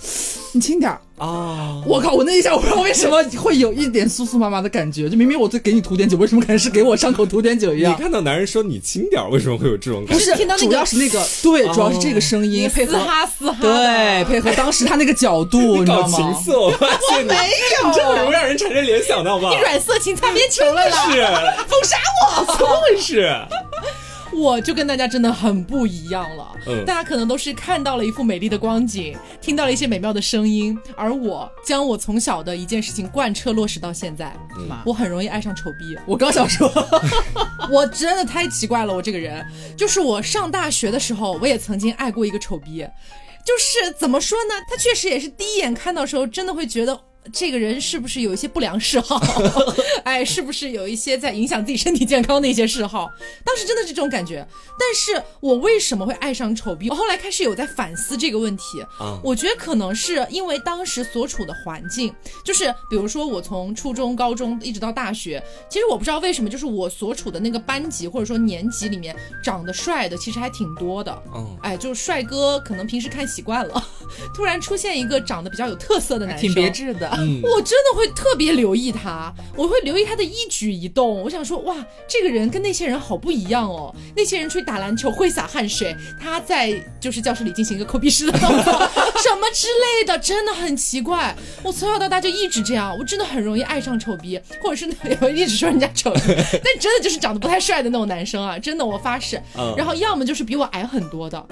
你轻点啊！我靠，我那一下我不知道为什么会有一点酥酥麻麻的感觉，就明明我在给你涂碘酒，为什么感觉是给我伤口涂碘酒一样？你看到男人说你轻点，为什么会有这种感觉？不是，听到主要是那个，对，主要是这个声音配合哈嘶哈，对，配合当时他那个角度，你知道吗？情色，我没有，你这么容易让人产生联想的好不好？你软色情擦边球了啦！是 [LAUGHS] 封杀我，怎么回事？我就跟大家真的很不一样了。嗯，大家可能都是看到了一幅美丽的光景，听到了一些美妙的声音，而我将我从小的一件事情贯彻落实到现在。嗯，我很容易爱上丑逼。我刚想说，我真的太奇怪了。我这个人，就是我上大学的时候，我也曾经爱过一个丑逼。就是怎么说呢？他确实也是第一眼看到时候，真的会觉得。这个人是不是有一些不良嗜好？[LAUGHS] 哎，是不是有一些在影响自己身体健康的一些嗜好？当时真的是这种感觉。但是我为什么会爱上丑逼？我后来开始有在反思这个问题。嗯，我觉得可能是因为当时所处的环境，就是比如说我从初中、高中一直到大学，其实我不知道为什么，就是我所处的那个班级或者说年级里面，长得帅的其实还挺多的。嗯，哎，就是帅哥，可能平时看习惯了，[LAUGHS] 突然出现一个长得比较有特色的男生，挺别致的。我真的会特别留意他，我会留意他的一举一动。我想说，哇，这个人跟那些人好不一样哦。那些人出去打篮球会洒汗水，他在就是教室里进行一个抠鼻屎的动作，[LAUGHS] 什么之类的，真的很奇怪。我从小到大就一直这样，我真的很容易爱上丑逼，或者是 [LAUGHS] 一直说人家丑，但真的就是长得不太帅的那种男生啊，真的我发誓。然后要么就是比我矮很多的。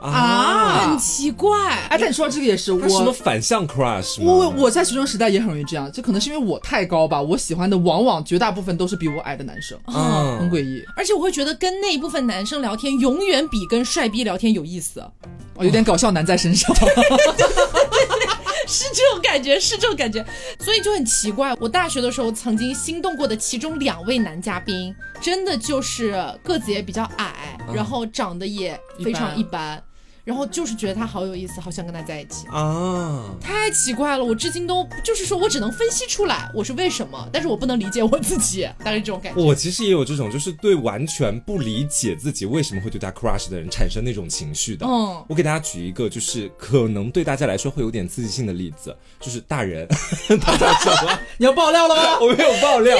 啊，很奇怪。哎，但你说这个也是，我什么反向 crush？我我在学生时代也很容易这样，就可能是因为我太高吧，我喜欢的往往绝大部分都是比我矮的男生，嗯，很诡异。而且我会觉得跟那一部分男生聊天，永远比跟帅逼聊天有意思。哦，有点搞笑男在身上，[LAUGHS] 是这种感觉，是这种感觉，所以就很奇怪。我大学的时候曾经心动过的其中两位男嘉宾，真的就是个子也比较矮，然后长得也非常一般。然后就是觉得他好有意思，好想跟他在一起啊！太太奇怪了，我至今都就是说我只能分析出来我是为什么，但是我不能理解我自己，大概这种感觉。我其实也有这种，就是对完全不理解自己为什么会对他 crush 的人产生那种情绪的。嗯，我给大家举一个，就是可能对大家来说会有点刺激性的例子，就是大人，[LAUGHS] 大家知道吗？[LAUGHS] 你要爆料了吗？[LAUGHS] 我没有爆料，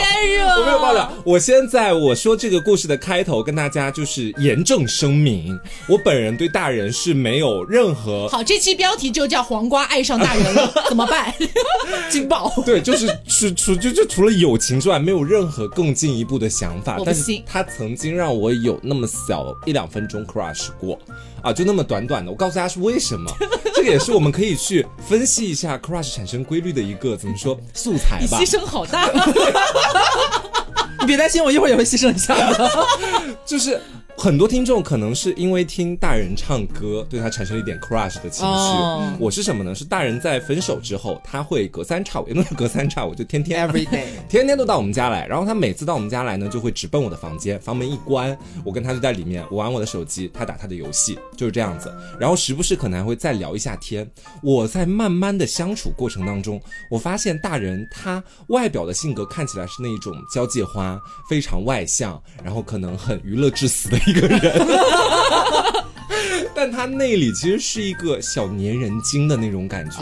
我没有爆料。我先在我说这个故事的开头跟大家就是严正声明，我本人对大人是没有任何好。这期标题就叫黄瓜爱上大人了，[LAUGHS] 怎么办？[LAUGHS] 惊爆！对，就是除除就就除了友情之外，没有任何更进一步的想法。但是他曾经让我有那么小一两分钟 crush 过啊，就那么短短的。我告诉大家是为什么，[LAUGHS] 这个也是我们可以去分析一下 crush 产生规律的一个怎么说素材吧。牺牲好大，你别担心，我一会儿也会牺牲一下的，就是。很多听众可能是因为听大人唱歌，对他产生了一点 crush 的情绪。我是什么呢？是大人在分手之后，他会隔三差五，也不是隔三差五，就天天 [LAUGHS] every day，[LAUGHS] 天天都到我们家来。然后他每次到我们家来呢，就会直奔我的房间，房门一关，我跟他就在里面，我玩我的手机，他打他的游戏，就是这样子。然后时不时可能还会再聊一下天。我在慢慢的相处过程当中，我发现大人他外表的性格看起来是那一种交际花，非常外向，然后可能很娱乐至死的。一个人，[LAUGHS] 但他内里其实是一个小粘人精的那种感觉，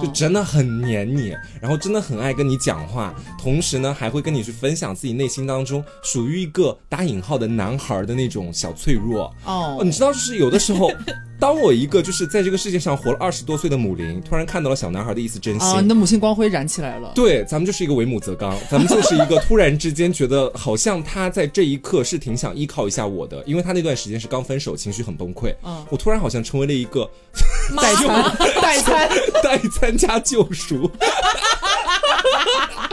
就真的很黏你，然后真的很爱跟你讲话，同时呢还会跟你去分享自己内心当中属于一个打引号的男孩的那种小脆弱。哦，你知道就是有的时候。当我一个就是在这个世界上活了二十多岁的母灵，突然看到了小男孩的一丝真心，你的母性光辉燃起来了。对，咱们就是一个为母则刚，咱们就是一个突然之间觉得好像他在这一刻是挺想依靠一下我的，因为他那段时间是刚分手，情绪很崩溃。嗯，我突然好像成为了一个 [LAUGHS] 代餐代餐 [LAUGHS] 代餐加救赎。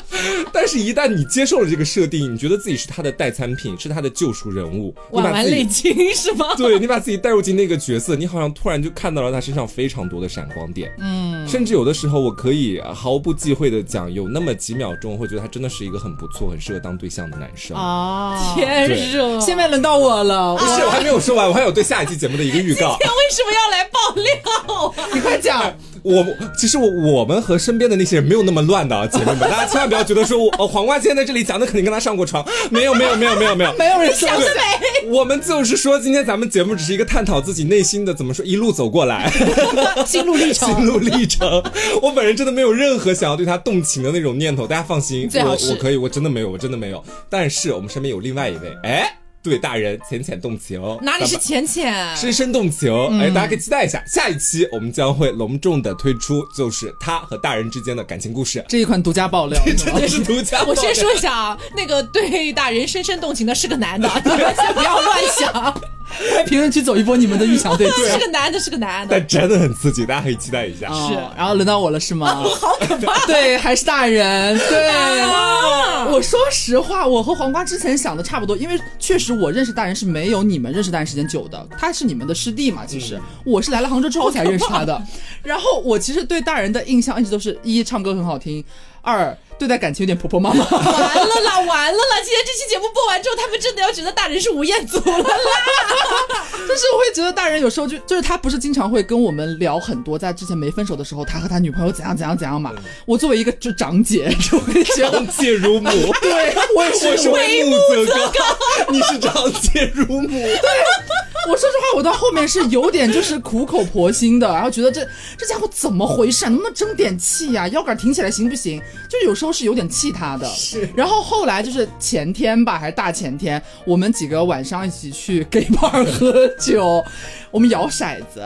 [LAUGHS] 但是，一旦你接受了这个设定，你觉得自己是他的代餐品，是他的救赎人物，晚完泪经是吗？[LAUGHS] 对，你把自己带入进那个角色，你好像突然就看到了他身上非常多的闪光点。嗯，甚至有的时候，我可以毫不忌讳的讲，有那么几秒钟，会觉得他真的是一个很不错、很适合当对象的男生。啊，天热！现在轮到我了，不是，我还没有说完，我还有对下一期节目的一个预告。今天为什么要来爆料？你快讲。我其实我我们和身边的那些人没有那么乱的啊，姐妹们，[LAUGHS] 大家千万不要觉得说，我黄瓜今天在这里讲的肯定跟他上过床，没有没有没有没有没有没有人相信。我们就是说，今天咱们节目只是一个探讨自己内心的怎么说一路走过来，[LAUGHS] 心路历程，心路历程。我本人真的没有任何想要对他动情的那种念头，大家放心，我我可以，我真的没有，我真的没有。但是我们身边有另外一位，哎。对大人浅浅动情，哪里是浅浅，深深动情。哎，大家可以期待一下，下一期我们将会隆重的推出，就是他和大人之间的感情故事。这一款独家爆料，[LAUGHS] 真的是独家。我先说一下啊，那个对大人深深动情的是个男的，[LAUGHS] 你们先不要乱想。[LAUGHS] 评论区走一波你们的预想对 [LAUGHS] 是个男的，是个男的，但真的很刺激，大家可以期待一下。是，然后轮到我了，是吗？好可怕。[LAUGHS] 对，还是大人。对，我说实话，我和黄瓜之前想的差不多，因为确实我认识大人是没有你们认识大人时间久的，他是你们的师弟嘛。其实我是来了杭州之后才认识他的。然后我其实对大人的印象一直都是一唱歌很好听，二。对待感情有点婆婆妈妈，完了啦，完了啦！今天这期节目播完之后，他们真的要觉得大人是吴彦祖了啦。[LAUGHS] 就是我会觉得大人有时候就就是他不是经常会跟我们聊很多，在之前没分手的时候，他和他女朋友怎样怎样怎样嘛。我作为一个就长姐，就会长姐如母，[LAUGHS] 对，我也是为母则刚，[LAUGHS] 你是长姐如母，对。我说实话，我到后面是有点就是苦口婆心的，然后觉得这这家伙怎么回事？能不能争点气呀？腰杆挺起来行不行？就有时候是有点气他的。是。然后后来就是前天吧，还是大前天，我们几个晚上一起去 gay bar 喝酒，我们摇骰子。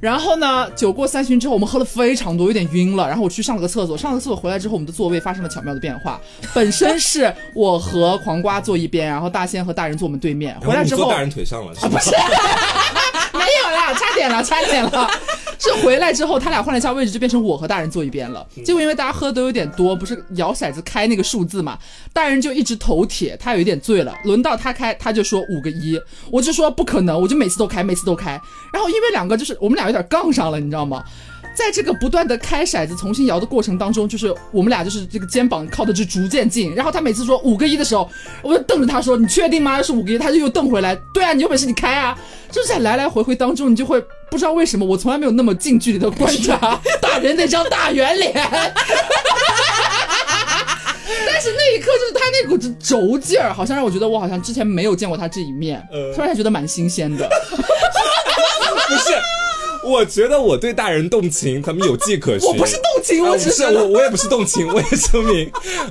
然后呢，酒过三巡之后，我们喝了非常多，有点晕了。然后我去上了个厕所，上了厕所回来之后，我们的座位发生了巧妙的变化。[LAUGHS] 本身是我和黄瓜坐一边，然后大仙和大人坐我们对面。回来之后，坐大人腿上了，不是？[LAUGHS] 没有啦，差点了，差点了。是回来之后，他俩换了一下位置，就变成我和大人坐一边了。结果因为大家喝的都有点多，不是摇骰子开那个数字嘛，大人就一直投铁，他有一点醉了。轮到他开，他就说五个一，我就说不可能，我就每次都开，每次都开。然后因为两个就是我们俩有点杠上了，你知道吗？在这个不断的开骰子、重新摇的过程当中，就是我们俩就是这个肩膀靠的就逐渐近。然后他每次说五个一的时候，我就瞪着他说：“你确定吗？是五个一？”他就又瞪回来：“对啊，你有本事你开啊！”就是在来来回回当中，你就会不知道为什么，我从来没有那么近距离的观察大人那张大圆脸。但是那一刻，就是他那股子轴劲儿，好像让我觉得我好像之前没有见过他这一面，突然觉得蛮新鲜的。[LAUGHS] 不是。我觉得我对大人动情，他们有迹可循。[LAUGHS] 我不是动情，我只是我我也不是动情，[LAUGHS] 我也声明，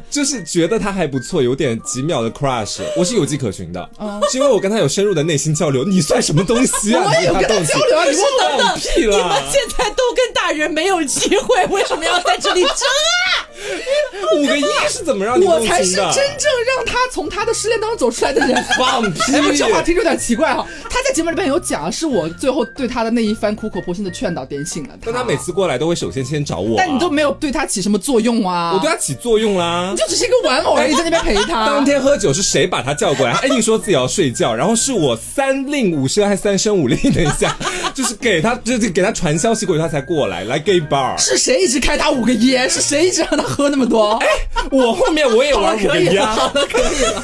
就是觉得他还不错，有点几秒的 crush，我是有迹可循的，是因为我跟他有深入的内心交流。你算什么东西啊？我也有跟他交流啊！你放屁了！你们现在都跟大人没有机会，为什么要在这里争啊？[LAUGHS] 五个亿是怎么让你我才是真正让他从他的失恋当中走出来的人。放屁！这话听着有点奇怪哈。他在节目里边有讲，是我最后对他的那一番苦口婆心的劝导点醒了他。但他每次过来都会首先先找我，但你都没有对他起什么作用啊？我对他起作用啦，你就只是一个玩偶而已，在那边陪他。当天喝酒是谁把他叫过来？[LAUGHS] 他硬说自己要睡觉，然后是我三令五申还三申五令，等一下，[LAUGHS] 就是给他，就是给他传消息过去，他才过来来 gay bar。是谁一直开他五个烟？是谁一直让他喝那么多？哎我后面我也玩五个烟。好了，可以了，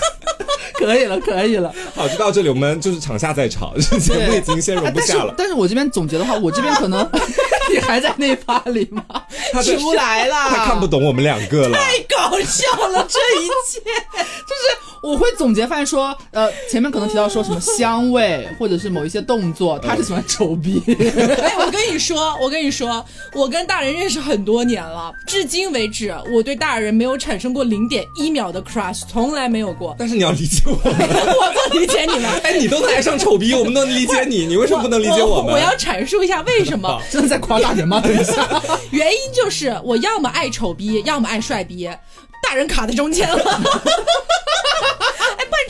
可以了，可以了。[LAUGHS] 好，就到这里，我们就是场下再吵，节目已经先容不下了。但是我这边总结的话，我这边可能 [LAUGHS] 你还在那趴里吗？出来了，他看不懂我们两个了，太搞笑了，这一切。[LAUGHS] 就是我会总结发现说，呃，前面可能提到说什么香味，或者是某一些动作，他是喜欢丑逼。[LAUGHS] 哎，我跟你说，我跟你说，我跟大人认识很多年了，至今为止，我对大人没有产生过零点一秒的 crush，从来没有过。但是你要理解我，我不理解你们。哎，你都爱上丑逼，我们能理解你，你为什么不能理解我们？我要阐述一下为什么。真的在夸大人吗？等一下，原因就是我要么爱丑逼，要么爱帅逼，大人卡在中间了。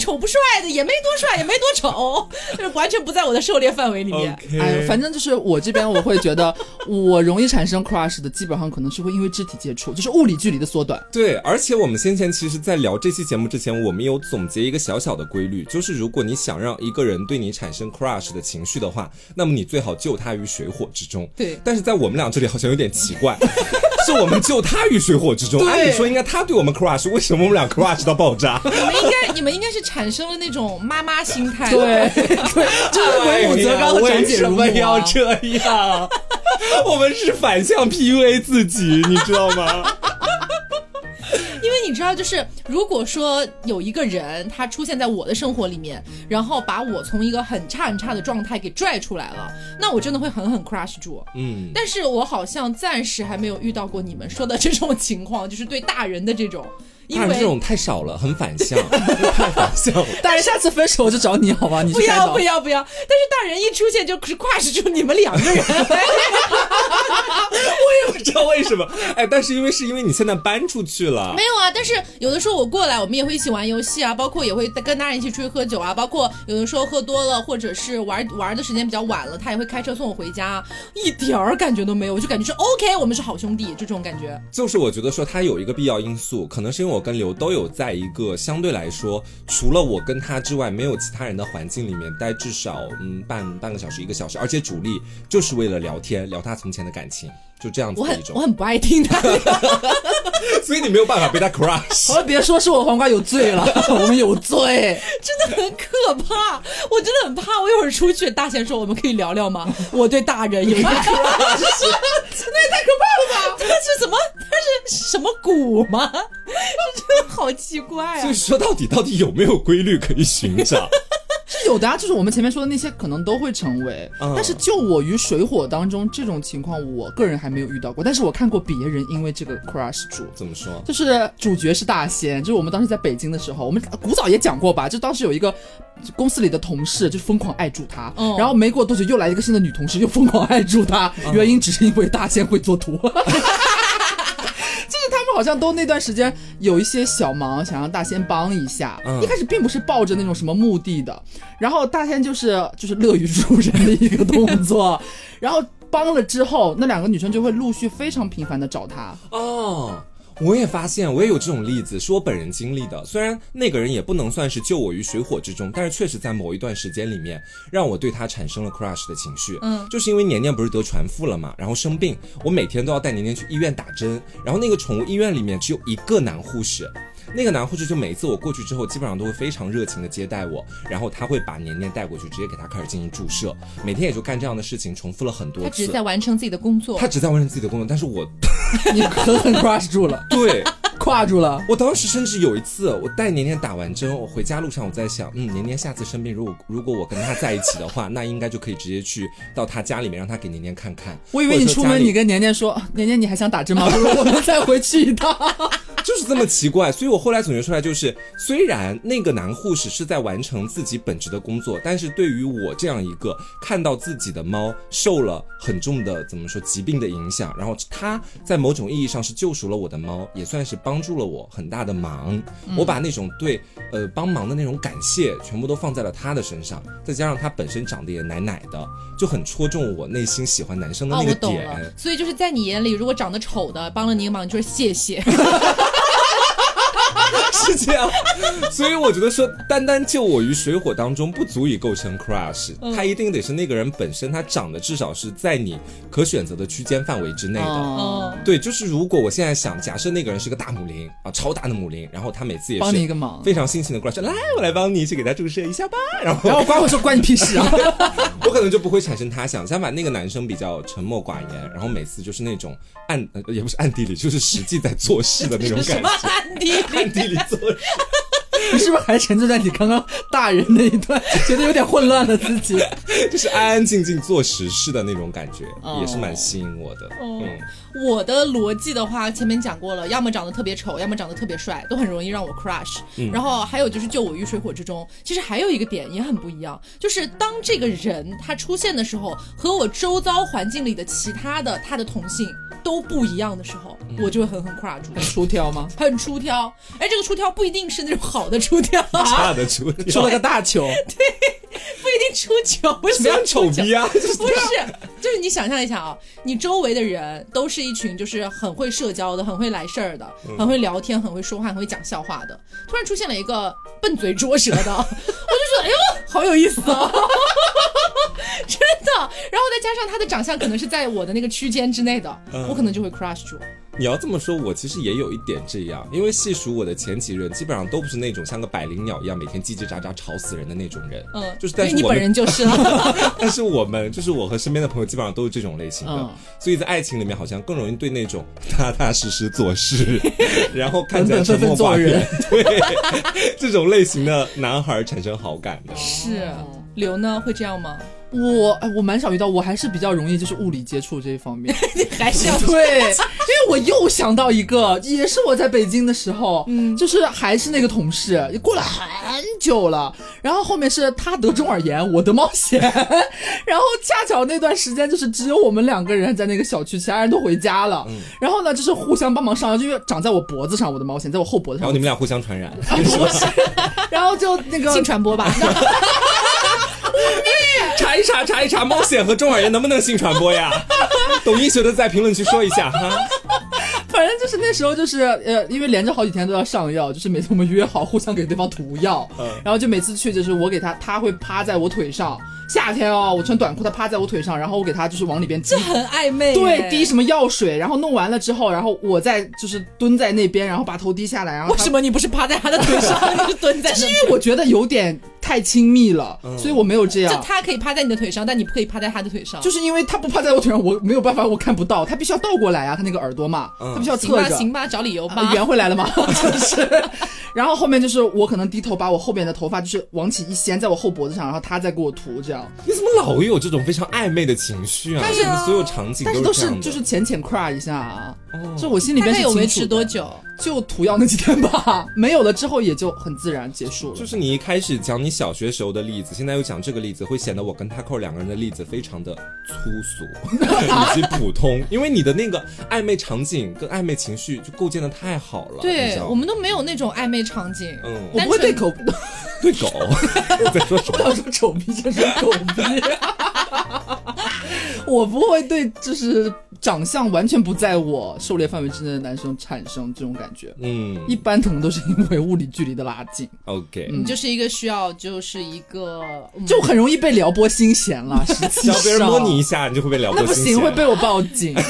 丑不帅的也没多帅，也没多丑，就是完全不在我的狩猎范围里面。哎，反正就是我这边，我会觉得我容易产生 crush 的，基本上可能是会因为肢体接触，就是物理距离的缩短。对，而且我们先前其实，在聊这期节目之前，我们有总结一个小小的规律，就是如果你想让一个人对你产生 crush 的情绪的话，那么你最好救他于水火之中。对，但是在我们俩这里好像有点奇怪。[LAUGHS] 是我们救他于水火之中，按理说应该他对我们 crush，为什么我们俩 crush 到爆炸？你们应该，你们应该是产生了那种妈妈心态，对，对就是鬼谷则刚和长姐如母要这样，[LAUGHS] 我们是反向 PUA 自己，你知道吗？你知道，就是如果说有一个人他出现在我的生活里面，然后把我从一个很差很差的状态给拽出来了，那我真的会狠狠 crush 住。嗯，但是我好像暂时还没有遇到过你们说的这种情况，就是对大人的这种。大人这种太少了，很反向，[LAUGHS] 太反向了。[LAUGHS] 大人下次分手我就找你好吧？你不要不要不要！但是大人一出现就是跨时住你们两个人，[LAUGHS] 我也不知道为什么。哎，但是因为是因为你现在搬出去了，没有啊。但是有的时候我过来，我们也会一起玩游戏啊，包括也会跟大人一起出去喝酒啊，包括有的时候喝多了或者是玩玩的时间比较晚了，他也会开车送我回家，一点儿感觉都没有，我就感觉是 OK，我们是好兄弟，就这种感觉。就是我觉得说他有一个必要因素，可能是因为我。跟刘都有在一个相对来说，除了我跟他之外，没有其他人的环境里面待至少嗯半半个小时一个小时，而且主力就是为了聊天，聊他从前的感情。就这样子的一种，我很不爱听他，[LAUGHS] 所以你没有办法被他 crush。别说是我黄瓜有罪了，我们有罪，[LAUGHS] 真的很可怕，我真的很怕。我一会儿出去，大贤说我们可以聊聊吗？我对大人有一个 crush，[LAUGHS] 那也太可怕了吧？他是怎么？他是什么蛊吗？[LAUGHS] 真的好奇怪啊！所以说到底，到底有没有规律可以寻找？[LAUGHS] 是有的啊，就是我们前面说的那些可能都会成为，但是救我于水火当中这种情况，我个人还没有遇到过。但是我看过别人因为这个 crush 主，怎么说？就是主角是大仙，就是我们当时在北京的时候，我们古早也讲过吧，就当时有一个公司里的同事就疯狂爱住他，然后没过多久又来一个新的女同事又疯狂爱住他，原因只是因为大仙会做图。[LAUGHS] 好像都那段时间有一些小忙，想让大仙帮一下。一开始并不是抱着那种什么目的的，然后大仙就是就是乐于助人的一个动作，然后帮了之后，那两个女生就会陆续非常频繁的找他。哦。我也发现，我也有这种例子，是我本人经历的。虽然那个人也不能算是救我于水火之中，但是确实在某一段时间里面，让我对他产生了 crush 的情绪。嗯，就是因为年年不是得传腹了嘛，然后生病，我每天都要带年年去医院打针，然后那个宠物医院里面只有一个男护士。那个男护士就每一次我过去之后，基本上都会非常热情的接待我，然后他会把年年带过去，直接给他开始进行注射，每天也就干这样的事情，重复了很多次。他只是在完成自己的工作，他只在完成自己的工作，但是我，你狠狠 crush 住了，[LAUGHS] 对。跨住了。我当时甚至有一次，我带年年打完针，我回家路上我在想，嗯，年年下次生病，如果如果我跟他在一起的话，那应该就可以直接去到他家里面，让他给年年看看。我以为你出门，你跟年年说，年年你还想打针吗？我们再回去一趟。[LAUGHS] 就是这么奇怪，所以我后来总结出来就是，虽然那个男护士是在完成自己本职的工作，但是对于我这样一个看到自己的猫受了很重的怎么说疾病的影响，然后他在某种意义上是救赎了我的猫，也算是帮助了我很大的忙。我把那种对呃帮忙的那种感谢全部都放在了他的身上，再加上他本身长得也奶奶的，就很戳中我内心喜欢男生的那个点。所以就是在你眼里，如果长得丑的帮了你一忙，就是谢谢。[LAUGHS] 是这样，所以我觉得说，单单救我于水火当中不足以构成 crush，他一定得是那个人本身，他长得至少是在你可选择的区间范围之内的。对，就是如果我现在想，假设那个人是个大母灵啊，超大的母灵，然后他每次也是帮你一个忙，非常辛勤的过来说，来，我来帮你去给他注射一下吧。然后，然后关我说关你屁事啊！[LAUGHS] 我可能就不会产生他想。相反，那个男生比较沉默寡言，然后每次就是那种暗，也不是暗地里，就是实际在做事的那种感觉。[LAUGHS] 什么暗地暗地里？[LAUGHS] 你是不是还沉醉在你刚刚大人那一段，觉得有点混乱了自己？[LAUGHS] 就是安安静静做实事的那种感觉，也是蛮吸引我的。嗯。我的逻辑的话，前面讲过了，要么长得特别丑，要么长得特别帅，都很容易让我 crush。然后还有就是救我于水火之中。其实还有一个点也很不一样，就是当这个人他出现的时候，和我周遭环境里的其他的他的同性都不一样的时候，我就会狠狠 crush 住。很出挑吗？很出挑。哎，这个出挑不一定是那种好的出挑，[LAUGHS] 差的出挑，出了个大球。[LAUGHS] 对。不一定出球，为什么要丑逼啊？[LAUGHS] 不是，就是你想象一下啊，你周围的人都是一群就是很会社交的、很会来事儿的、很会聊天、很会说话、很会讲笑话的，突然出现了一个笨嘴拙舌的，[LAUGHS] 我就觉得哎呦，好有意思啊，[LAUGHS] 真的。然后再加上他的长相可能是在我的那个区间之内的，我可能就会 crush 住。你要这么说，我其实也有一点这样，因为细数我的前几任，基本上都不是那种像个百灵鸟一样每天叽叽喳喳吵死人的那种人。嗯，就是，但是你本人就是了。[LAUGHS] 但是我们就是我和身边的朋友基本上都是这种类型的，所以在爱情里面好像更容易对那种踏踏实实做事，[LAUGHS] 然后看起来沉默寡言，[LAUGHS] 对这种类型的男孩产生好感的。是刘呢？会这样吗？我哎，我蛮少遇到，我还是比较容易就是物理接触这一方面，[LAUGHS] 你还是要对，因为我又想到一个，也是我在北京的时候，嗯，就是还是那个同事，也过了很久了，然后后面是他得中耳炎，我得冒险，[LAUGHS] 然后恰巧那段时间就是只有我们两个人在那个小区，其他人都回家了，然后呢就是互相帮忙上药，就因为长在我脖子上，我的毛线在我后脖子上，然后你们俩互相传染，不是，然后就那个 [LAUGHS] 性传播吧。[LAUGHS] 查一查，查一查，猫藓和中耳炎能不能性传播呀？懂医学的在评论区说一下哈。[LAUGHS] 反正就是那时候，就是呃，因为连着好几天都要上药，就是每次我们约好互相给对方涂药，然后就每次去就是我给他，他会趴在我腿上。夏天哦，我穿短裤，他趴在我腿上，然后我给他就是往里边滴，这很暧昧。对，滴什么药水，然后弄完了之后，然后我再就是蹲在那边，然后把头低下来，然后为什么你不是趴在他的腿上，[LAUGHS] 你是蹲在？就是因为我觉得有点太亲密了，所以我没有这样。就他可以趴在你的腿上，但你不可以趴在他的腿上。就是因为他不趴在我腿上，我没有办法，我看不到，他必须要倒过来啊，他那个耳朵嘛，他必须要侧着。行吧，找理由吧。圆回来了吗？就 [LAUGHS] 是。然后后面就是我可能低头把我后边的头发就是往起一掀，在我后脖子上，然后他再给我涂，这样。你怎么老有这种非常暧昧的情绪啊？但是所有场景都是就是浅浅 cry 一下啊。哦。就我心里边是有维持多久？[LAUGHS] 就涂药那几天吧，没有了之后也就很自然结束了。就是你一开始讲你小学时候的例子，现在又讲这个例子，会显得我跟 Taco 两个人的例子非常的粗俗 [LAUGHS] 以及普通，因为你的那个暧昧场景跟暧昧情绪就构建的太好了。对，我们都没有那种暧昧场景。嗯。我不会 [LAUGHS] 对狗，对狗在说什么？要说丑逼就是狗逼。我不会对就是长相完全不在我狩猎范围之内的男生产生这种感觉。嗯，一般可能都是因为物理距离的拉近。OK，你就是一个需要，就是一个就很容易被撩拨心弦了。只要 [LAUGHS] 别人摸你一下，你就会被撩拨。那不行，会被我报警。[LAUGHS]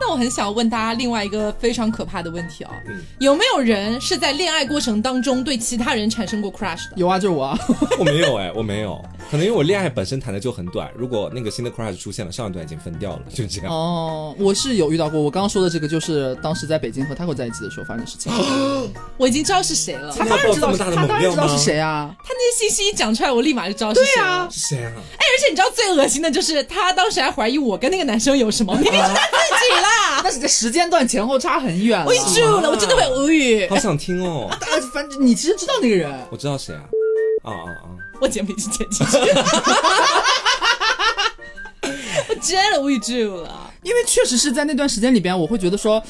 那我很想问大家另外一个非常可怕的问题哦，有没有人是在恋爱过程当中对其他人产生过 crush 的？有啊，就是我啊。[LAUGHS] 我没有哎，我没有，可能因为我恋爱本身谈的就很短，如果那个新的 crush 出现了，上一段已经分掉了，就这样。哦，我是有遇到过，我刚刚说的这个就是当时在北京和 Taco 在一起的时候发生的事情。我已经知道是谁了，他当然知道，他当然知道是谁啊？他那些信息一讲出来，我立马就知道是谁了。是谁啊？哎，而且你知道最恶心的就是他当时还怀疑我跟那个男生有什么，明明是他自己啦。但是这时间段前后差很远了。我已住了，我真的会无语。好想听哦。啊，反正你其实知道那个人，我知道谁啊？啊啊啊！我节目已经剪进去，我真的无语住了。因为确实是在那段时间里边，我会觉得说。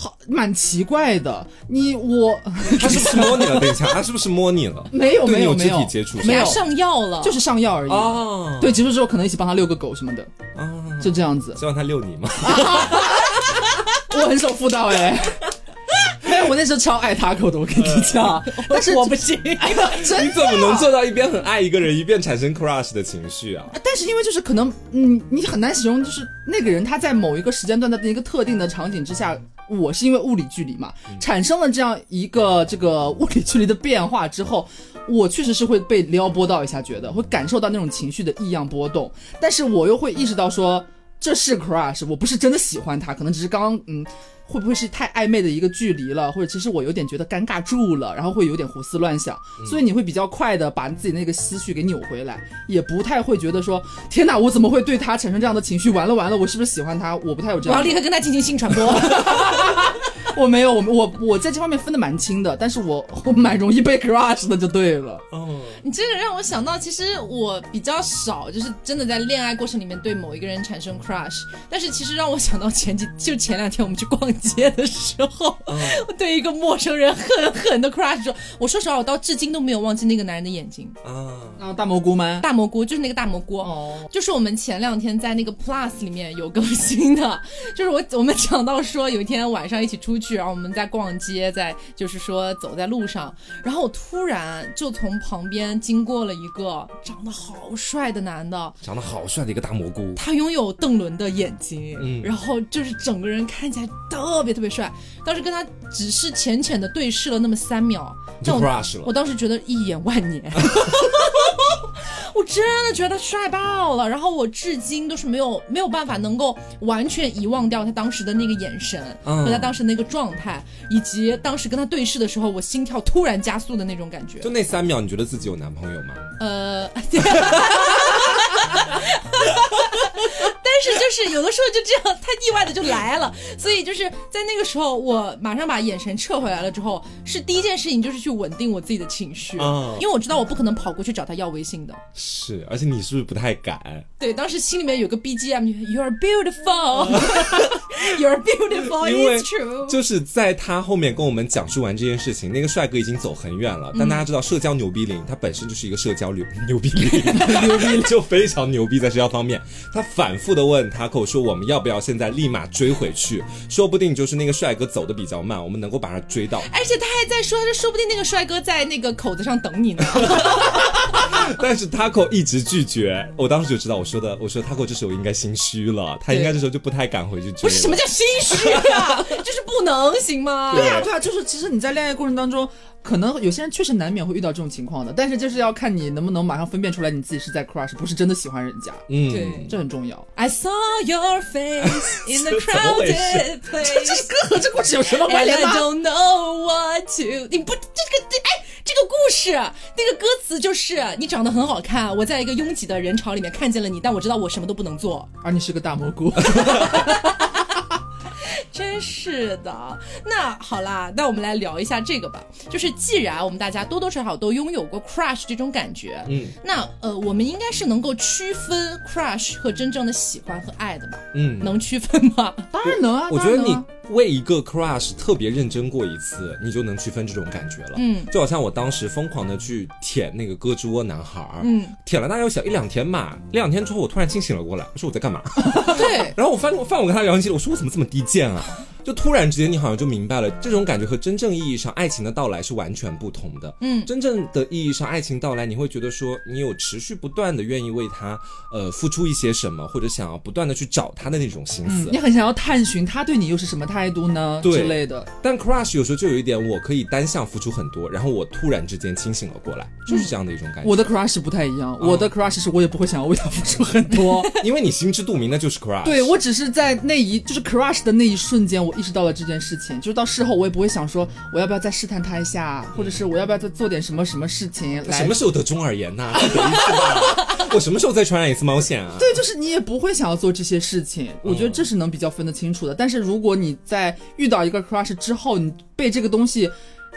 好，蛮奇怪的。你我 [LAUGHS] 他是不是摸你了？等一下，他是不是摸你了？没有，没有，没有体接触，没有上药了，就是上药而已。哦，对，结束之后可能一起帮他遛个狗什么的，哦，就这样子。希望他遛你吗？[LAUGHS] [LAUGHS] 我很守妇道哎。没有，我那时候超爱他口的，我跟你讲。但是我不行，真你怎么能做到一边很爱一个人，一边产生 crush 的情绪啊？但是因为就是可能，嗯，你很难形容，就是那个人他在某一个时间段的一个特定的场景之下，我是因为物理距离嘛，产生了这样一个这个物理距离的变化之后，我确实是会被撩拨到一下，觉得会感受到那种情绪的异样波动，但是我又会意识到说这是 crush，我不是真的喜欢他，可能只是刚刚嗯。会不会是太暧昧的一个距离了，或者其实我有点觉得尴尬住了，然后会有点胡思乱想，所以你会比较快的把自己那个思绪给扭回来，也不太会觉得说天哪，我怎么会对他产生这样的情绪？完了完了，我是不是喜欢他？我不太有这样。我要立刻跟他进行性传播。[LAUGHS] [LAUGHS] 我没有，我我我在这方面分的蛮清的，但是我 [LAUGHS] 我蛮容易被 crush 的，就对了。哦，你这个让我想到，其实我比较少，就是真的在恋爱过程里面对某一个人产生 crush。但是其实让我想到前几，就前两天我们去逛街的时候，我 [LAUGHS] 对一个陌生人狠狠的 crush 说，我说实话，我到至今都没有忘记那个男人的眼睛。啊，啊，大蘑菇吗？大蘑菇就是那个大蘑菇，哦，就是我们前两天在那个 Plus 里面有更新的，就是我我们讲到说有一天晚上一起出去，然后我们在逛街，在就是说走在路上，然后我突然就从旁边经过了一个长得好帅的男的，长得好帅的一个大蘑菇，他拥有邓伦的眼睛，嗯然后就是整个人看起来特别特别帅。当时跟他只是浅浅的对视了那么三秒，你就但我 crush 了我当时觉得一眼万年，[LAUGHS] 我真的觉得他帅爆了。然后我至今都是没有没有办法能够完全遗忘掉他当时的那个眼神、嗯和他当时那个状态，以及当时跟他对视的时候，我心跳突然加速的那种感觉就。那三秒，你觉得自己有男朋友吗？呃，但 [LAUGHS] 是就是有的时候就这样，太意外的就来了，所以就是在那个时候，我马上把眼神撤回来了之后，是第一件事情就是去稳定我自己的情绪，嗯因为我知道我不可能跑过去找他要微信的。是，而且你是不是不太敢？对，当时心里面有个 BGM，You're beautiful, [LAUGHS] You're beautiful, 因为 it's true。就是在他后面跟我们讲述完这件事情，那个帅哥已经走很远了。但大家知道，社交牛逼零，他本身就是一个社交牛牛逼零，牛逼 [LAUGHS] 就非常牛逼在社交方面。他反复的问塔口说，我们要不要现在立马追回去？说不定就是那个帅哥走的比较慢，我们能够把他追到。而且他还在说，他说说不定那个帅哥在那个口子上等你呢。[LAUGHS] 但是 Taco 一直拒绝，我当时就知道，我说的，我说 Taco 这时候应该心虚了，他应该这时候就不太敢回去追。不是什么叫心虚啊，[LAUGHS] 就是不能行吗？对啊，对啊，就是其实你在恋爱过程当中，可能有些人确实难免会遇到这种情况的，但是就是要看你能不能马上分辨出来你自己是在 crush，不是真的喜欢人家，嗯，对这很重要。I saw your face in the [LAUGHS] 怎么回事 crowded [LAUGHS] 这 place. 歌和这故事有什么关 I 联吗？don't know what to。你不这个这哎，这个故事那个歌词就是你长得很好看，我在一个拥挤的人潮里面看见了你，但我知道我什么都不能做。而你是个大蘑菇，[LAUGHS] [LAUGHS] 真是的。那好啦，那我们来聊一下这个吧。就是既然我们大家多多少少都拥有过 crush 这种感觉，嗯那呃，我们应该是能够区分 crush 和真正的喜欢和爱的吧？嗯，能区分吗？当然能啊。我觉得你当然能啊为一个 crush 特别认真过一次，你就能区分这种感觉了。嗯，就好像我当时疯狂的去舔那个胳肢窝男孩儿，嗯，舔了大概有小一两天吧。一两天之后，我突然清醒了过来，我说我在干嘛？对，[LAUGHS] 然后我翻我翻我跟他聊天记录，我说我怎么这么低贱啊？就突然之间你好像就明白了，这种感觉和真正意义上爱情的到来是完全不同的。嗯，真正的意义上爱情到来，你会觉得说你有持续不断的愿意为他呃付出一些什么，或者想要不断的去找他的那种心思。你很想要探寻他对你又是什么态度呢？对之类的。但 crush 有时候就有一点，我可以单向付出很多，然后我突然之间清醒了过来，就是这样的一种感觉。我的 crush 不太一样，我的 crush 是我也不会想要为他付出很多。[LAUGHS] 因为你心知肚明，那就是 crush。对我只是在那一就是 crush 的那一瞬间，我意识到了这件事情，就是到事后我也不会想说我要不要再试探他一下，或者是我要不要再做点什么什么事情来。什么时候得中耳炎呐、这个意思吧？我什么时候再传染一次猫癣啊？对，就是你也不会想要做这些事情，我觉得这是能比较分得清楚的。但是如果你在遇到一个 crush 之后，你被这个东西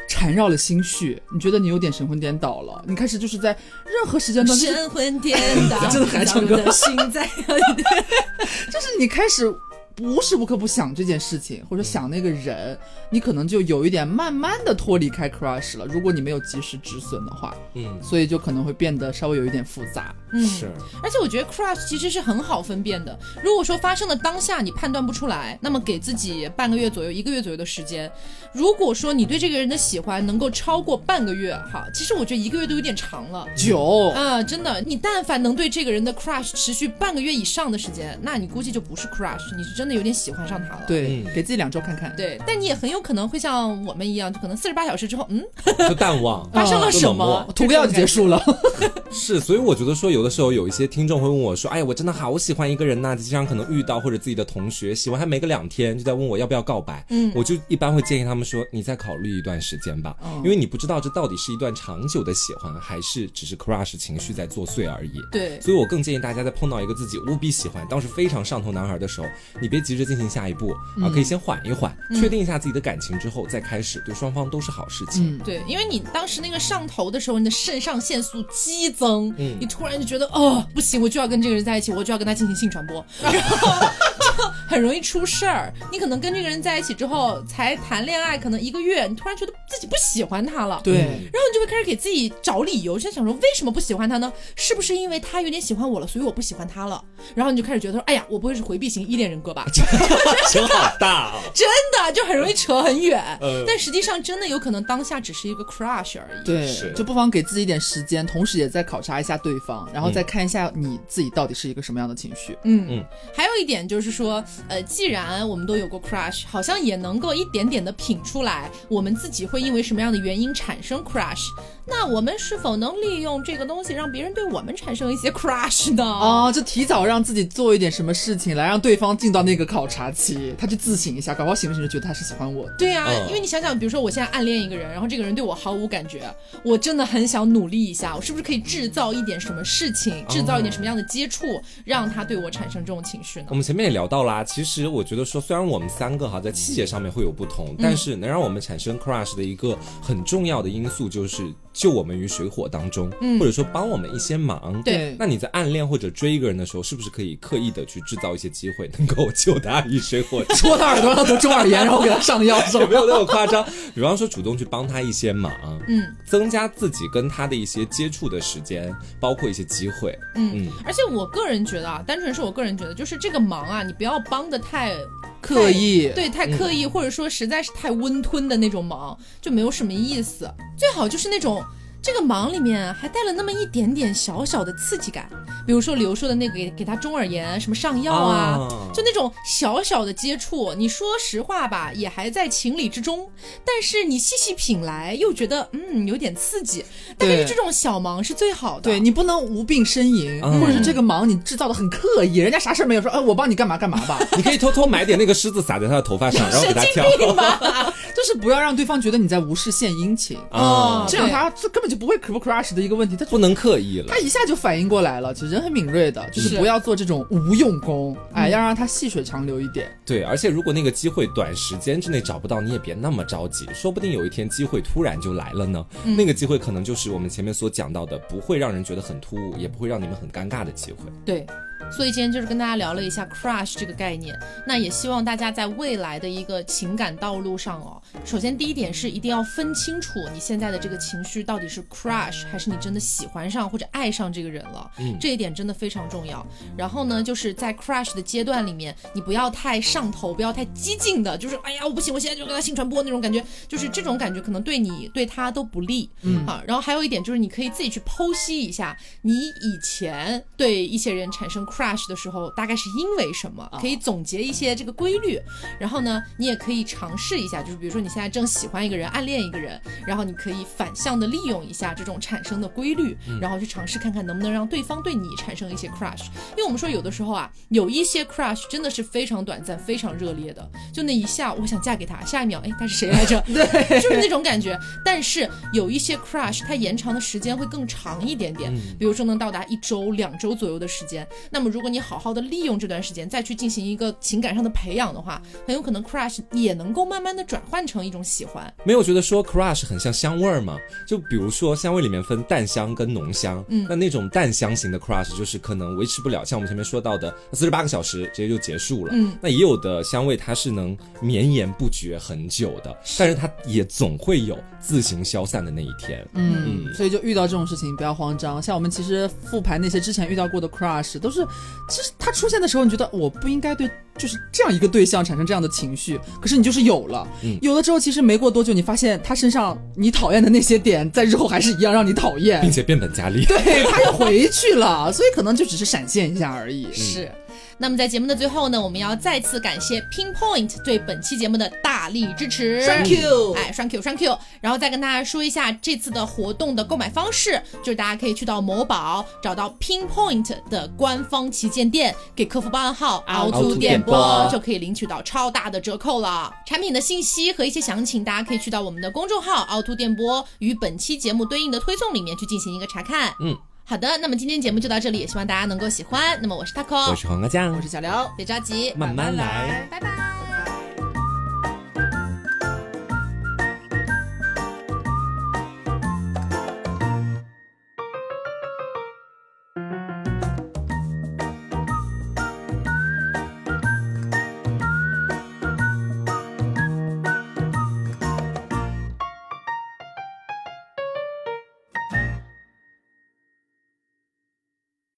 缠绕了心绪，你觉得你有点神魂颠倒了，你开始就是在任何时间段，神魂颠倒，[LAUGHS] 真的还唱歌心在。[LAUGHS] 就是你开始无时无刻不想这件事情，或者想那个人，你可能就有一点慢慢的脱离开 crush 了。如果你没有及时止损的话，嗯，所以就可能会变得稍微有一点复杂。嗯，是。而且我觉得 crush 其实是很好分辨的。如果说发生的当下你判断不出来，那么给自己半个月左右、一个月左右的时间。如果说你对这个人的喜欢能够超过半个月，哈，其实我觉得一个月都有点长了。九、啊，真的，你但凡能对这个人的 crush 持续半个月以上的时间，那你估计就不是 crush，你是真的有点喜欢上他了。对，嗯给自己两周看看。对，但你也很有可能会像我们一样，就可能四十八小时之后，嗯，[LAUGHS] 就淡忘，[LAUGHS] 发生了什么？涂个药就结束了。[LAUGHS] 是，所以我觉得说，有的时候有一些听众会问我说：“哎呀，我真的好喜欢一个人呐、经常可能遇到或者自己的同学喜欢他没个两天，就在问我要不要告白。”嗯，我就一般会建议他们说：“你再考虑一段时间吧，因为你不知道这到底是一段长久的喜欢，还是只是 crush 情绪在作祟而已。”对所以我更建议大家在碰到一个自己无比喜欢、当时非常上头男孩的时候，你别急着进行下一步，啊，可以先缓一缓，确定一下自己的感情之后再开始，对双方都是好事情。嗯，对，因为你当时那个上头的时候，你的肾上腺素激增，嗯。你突然就觉得哦不行，我就要跟这个人在一起，我就要跟他进行性传播，[LAUGHS] [LAUGHS] [LAUGHS] 然后就很容易出事儿。你可能跟这个人在一起之后才谈恋爱，可能一个月，你突然觉得自己不喜欢他了，对，然后你就会开始给自己找理由，就想说为什么不喜欢他呢？是不是因为他有点喜欢我了，所以我不喜欢他了？然后你就开始觉得说，哎呀，我不会是回避型依恋人格吧？[LAUGHS] 钱好大哦。真的就很容易扯很远。嗯但实际上真的有可能当下只是一个 crush 而已。对是，就不妨给自己一点时间，同时也在考察一下对方，然后再看一下你自己到底是一个什么样的情绪。嗯嗯还有一点就是说，呃，既然我们都有过 crush，好像也能够一点点的品出来，我们自己会因为什么样的原因产生 crush。那我们是否能利用这个东西让别人对我们产生一些 crush 呢？哦，就提早让自己做一点什么事情，来让对方进到那个考察期，他去自省一下，搞不好醒不醒就觉得他是喜欢我的。对呀、嗯因为你想想，比如说我现在暗恋一个人，然后这个人对我毫无感觉，我真的很想努力一下，我是不是可以制造一点什么事情，制造一点什么样的接触，让他对我产生这种情绪呢我？们前面也聊到啦，其实我觉得说，虽然我们三个哈在细节上面会有不同，但是能让我们产生 crush 的一个很重要的因素就是救我们于水火当中，或者说帮我们一些忙。对那你在暗恋或者追一个人的时候，是不是可以刻意的去制造一些机会，能够救他于水火 [LAUGHS] [LAUGHS] 戳他耳朵让他得中耳炎，然后给他上药，是有吧？没有那么夸张？[LAUGHS] 比方说主动去帮他一些忙，嗯，增加自己跟他的一些接触的时间，包括一些机会。嗯嗯而且我个人觉得啊，单纯是我个人觉得，就是这个忙啊，你不要帮的太刻意对，太刻意，或者说实在是太温吞的那种忙，就没有什么意思。最好就是那种。这个忙里面还带了那么一点点小小的刺激感，比如说刘说的那个给给他中耳炎什么上药啊，啊。就那种小小的接触，你说实话吧，也还在情理之中，但是你细细品来又觉得嗯有点刺激，但是这种小忙是最好的。对你不能无病呻吟，嗯。或者是这个忙你制造的很刻意，人家啥事没有说，哎，我帮你干嘛干嘛吧，[LAUGHS] 你可以偷偷买点那个狮子撒在他的头发上，[LAUGHS] 然后给他挑。[LAUGHS] 就是不要让对方觉得你在无事献殷勤，啊。这样他这根本就不会 crush crush 的一个问题，他不能刻意了他。一下就反应过来了，其实人很敏锐的，就是是不要做这种无用功，哎，要让他细水长流一点。对，而且如果那个机会短时间之内找不到，你也别那么着急，说不定有一天机会突然就来了呢。那个机会可能就是我们前面所讲到的，不会让人觉得很突兀，也不会让你们很尴尬的机会。对，所以今天就是跟大家聊了一下 crush 这个概念。那也希望大家在未来的一个情感道路上哦，首先第一点是一定要分清楚你现在的这个情绪到底是 crush 还是你真的喜欢上或者爱上这个人了。嗯，这一点真的非常重要。然后呢，就是在 crush 的阶段里面，你不要太上头，不要太激进的，就是哎呀我不行，我现在就跟他性传播那种感觉，就是这种感觉可能对你对他都不利。嗯啊，然后还有一点就是你可以自己去剖析一下，你以前对一些人产生 crush 的时候，大概是因为什么，可以总结一些这个规律。然后呢，你也可以尝试一下，就是比如说你现在正喜欢一个人，暗恋一个人，然后你可以反向的利用一下这种产生的规律，然后去尝试看看能不能让对方对你产生一些 crush。因为我们说有的时候啊，有一些 crush 真的是非常短暂、非常热烈的，就那一下我想嫁给他，下一秒哎他是谁来着？[LAUGHS] 对，就是那种感觉。但是有一些 crush 它延长的时间会更长一点点，比如说能到达一周、两周左右的时间。那么如果你好好的利用这段时间，再去进行一个情感上的培养的话，很有可能 crush 也能够慢慢的转换成一种喜欢。没有觉得说 crush 很像香味儿吗？就比如说香味里面分淡香跟浓香，嗯，那那种淡香型的 crush 就是可能维持不了，像我们前面说到的四十八个小时直接就结束了。嗯，那也有的香味它是能绵延不绝很久的，但是它也总会有自行消散的那一天。嗯，所以就遇到这种事情不要慌张。像我们其实复盘那些之前遇到过的 crush，都是其实他出现的时候，你觉得我不应该对就是这样一个对象产生这样的情绪，可是你就是有了，有了之后，其实没过多久，你发现他身上你讨厌的那些点，在日后还是一样让你讨厌，并且变本加厉。对，他又回去了，所以可能就只是闪现一下而已。是。那么在节目的最后呢，我们要再次感谢 Pinpoint 对本期节目的大力支持，Thank you，哎，Thank you，Thank you，然后再跟大家说一下这次的活动的购买方式，就是大家可以去到某宝找到 Pinpoint 的官方旗舰店，给客服报暗号凹凸电波，就可以领取到超大的折扣了。产品的信息和一些详情，大家可以去到我们的公众号凹凸电波与本期节目对应的推送里面去进行一个查看。嗯。好的，那么今天节目就到这里，也希望大家能够喜欢。那么我是 taco，我是黄瓜酱，我是小刘，别着急，慢慢来，拜拜。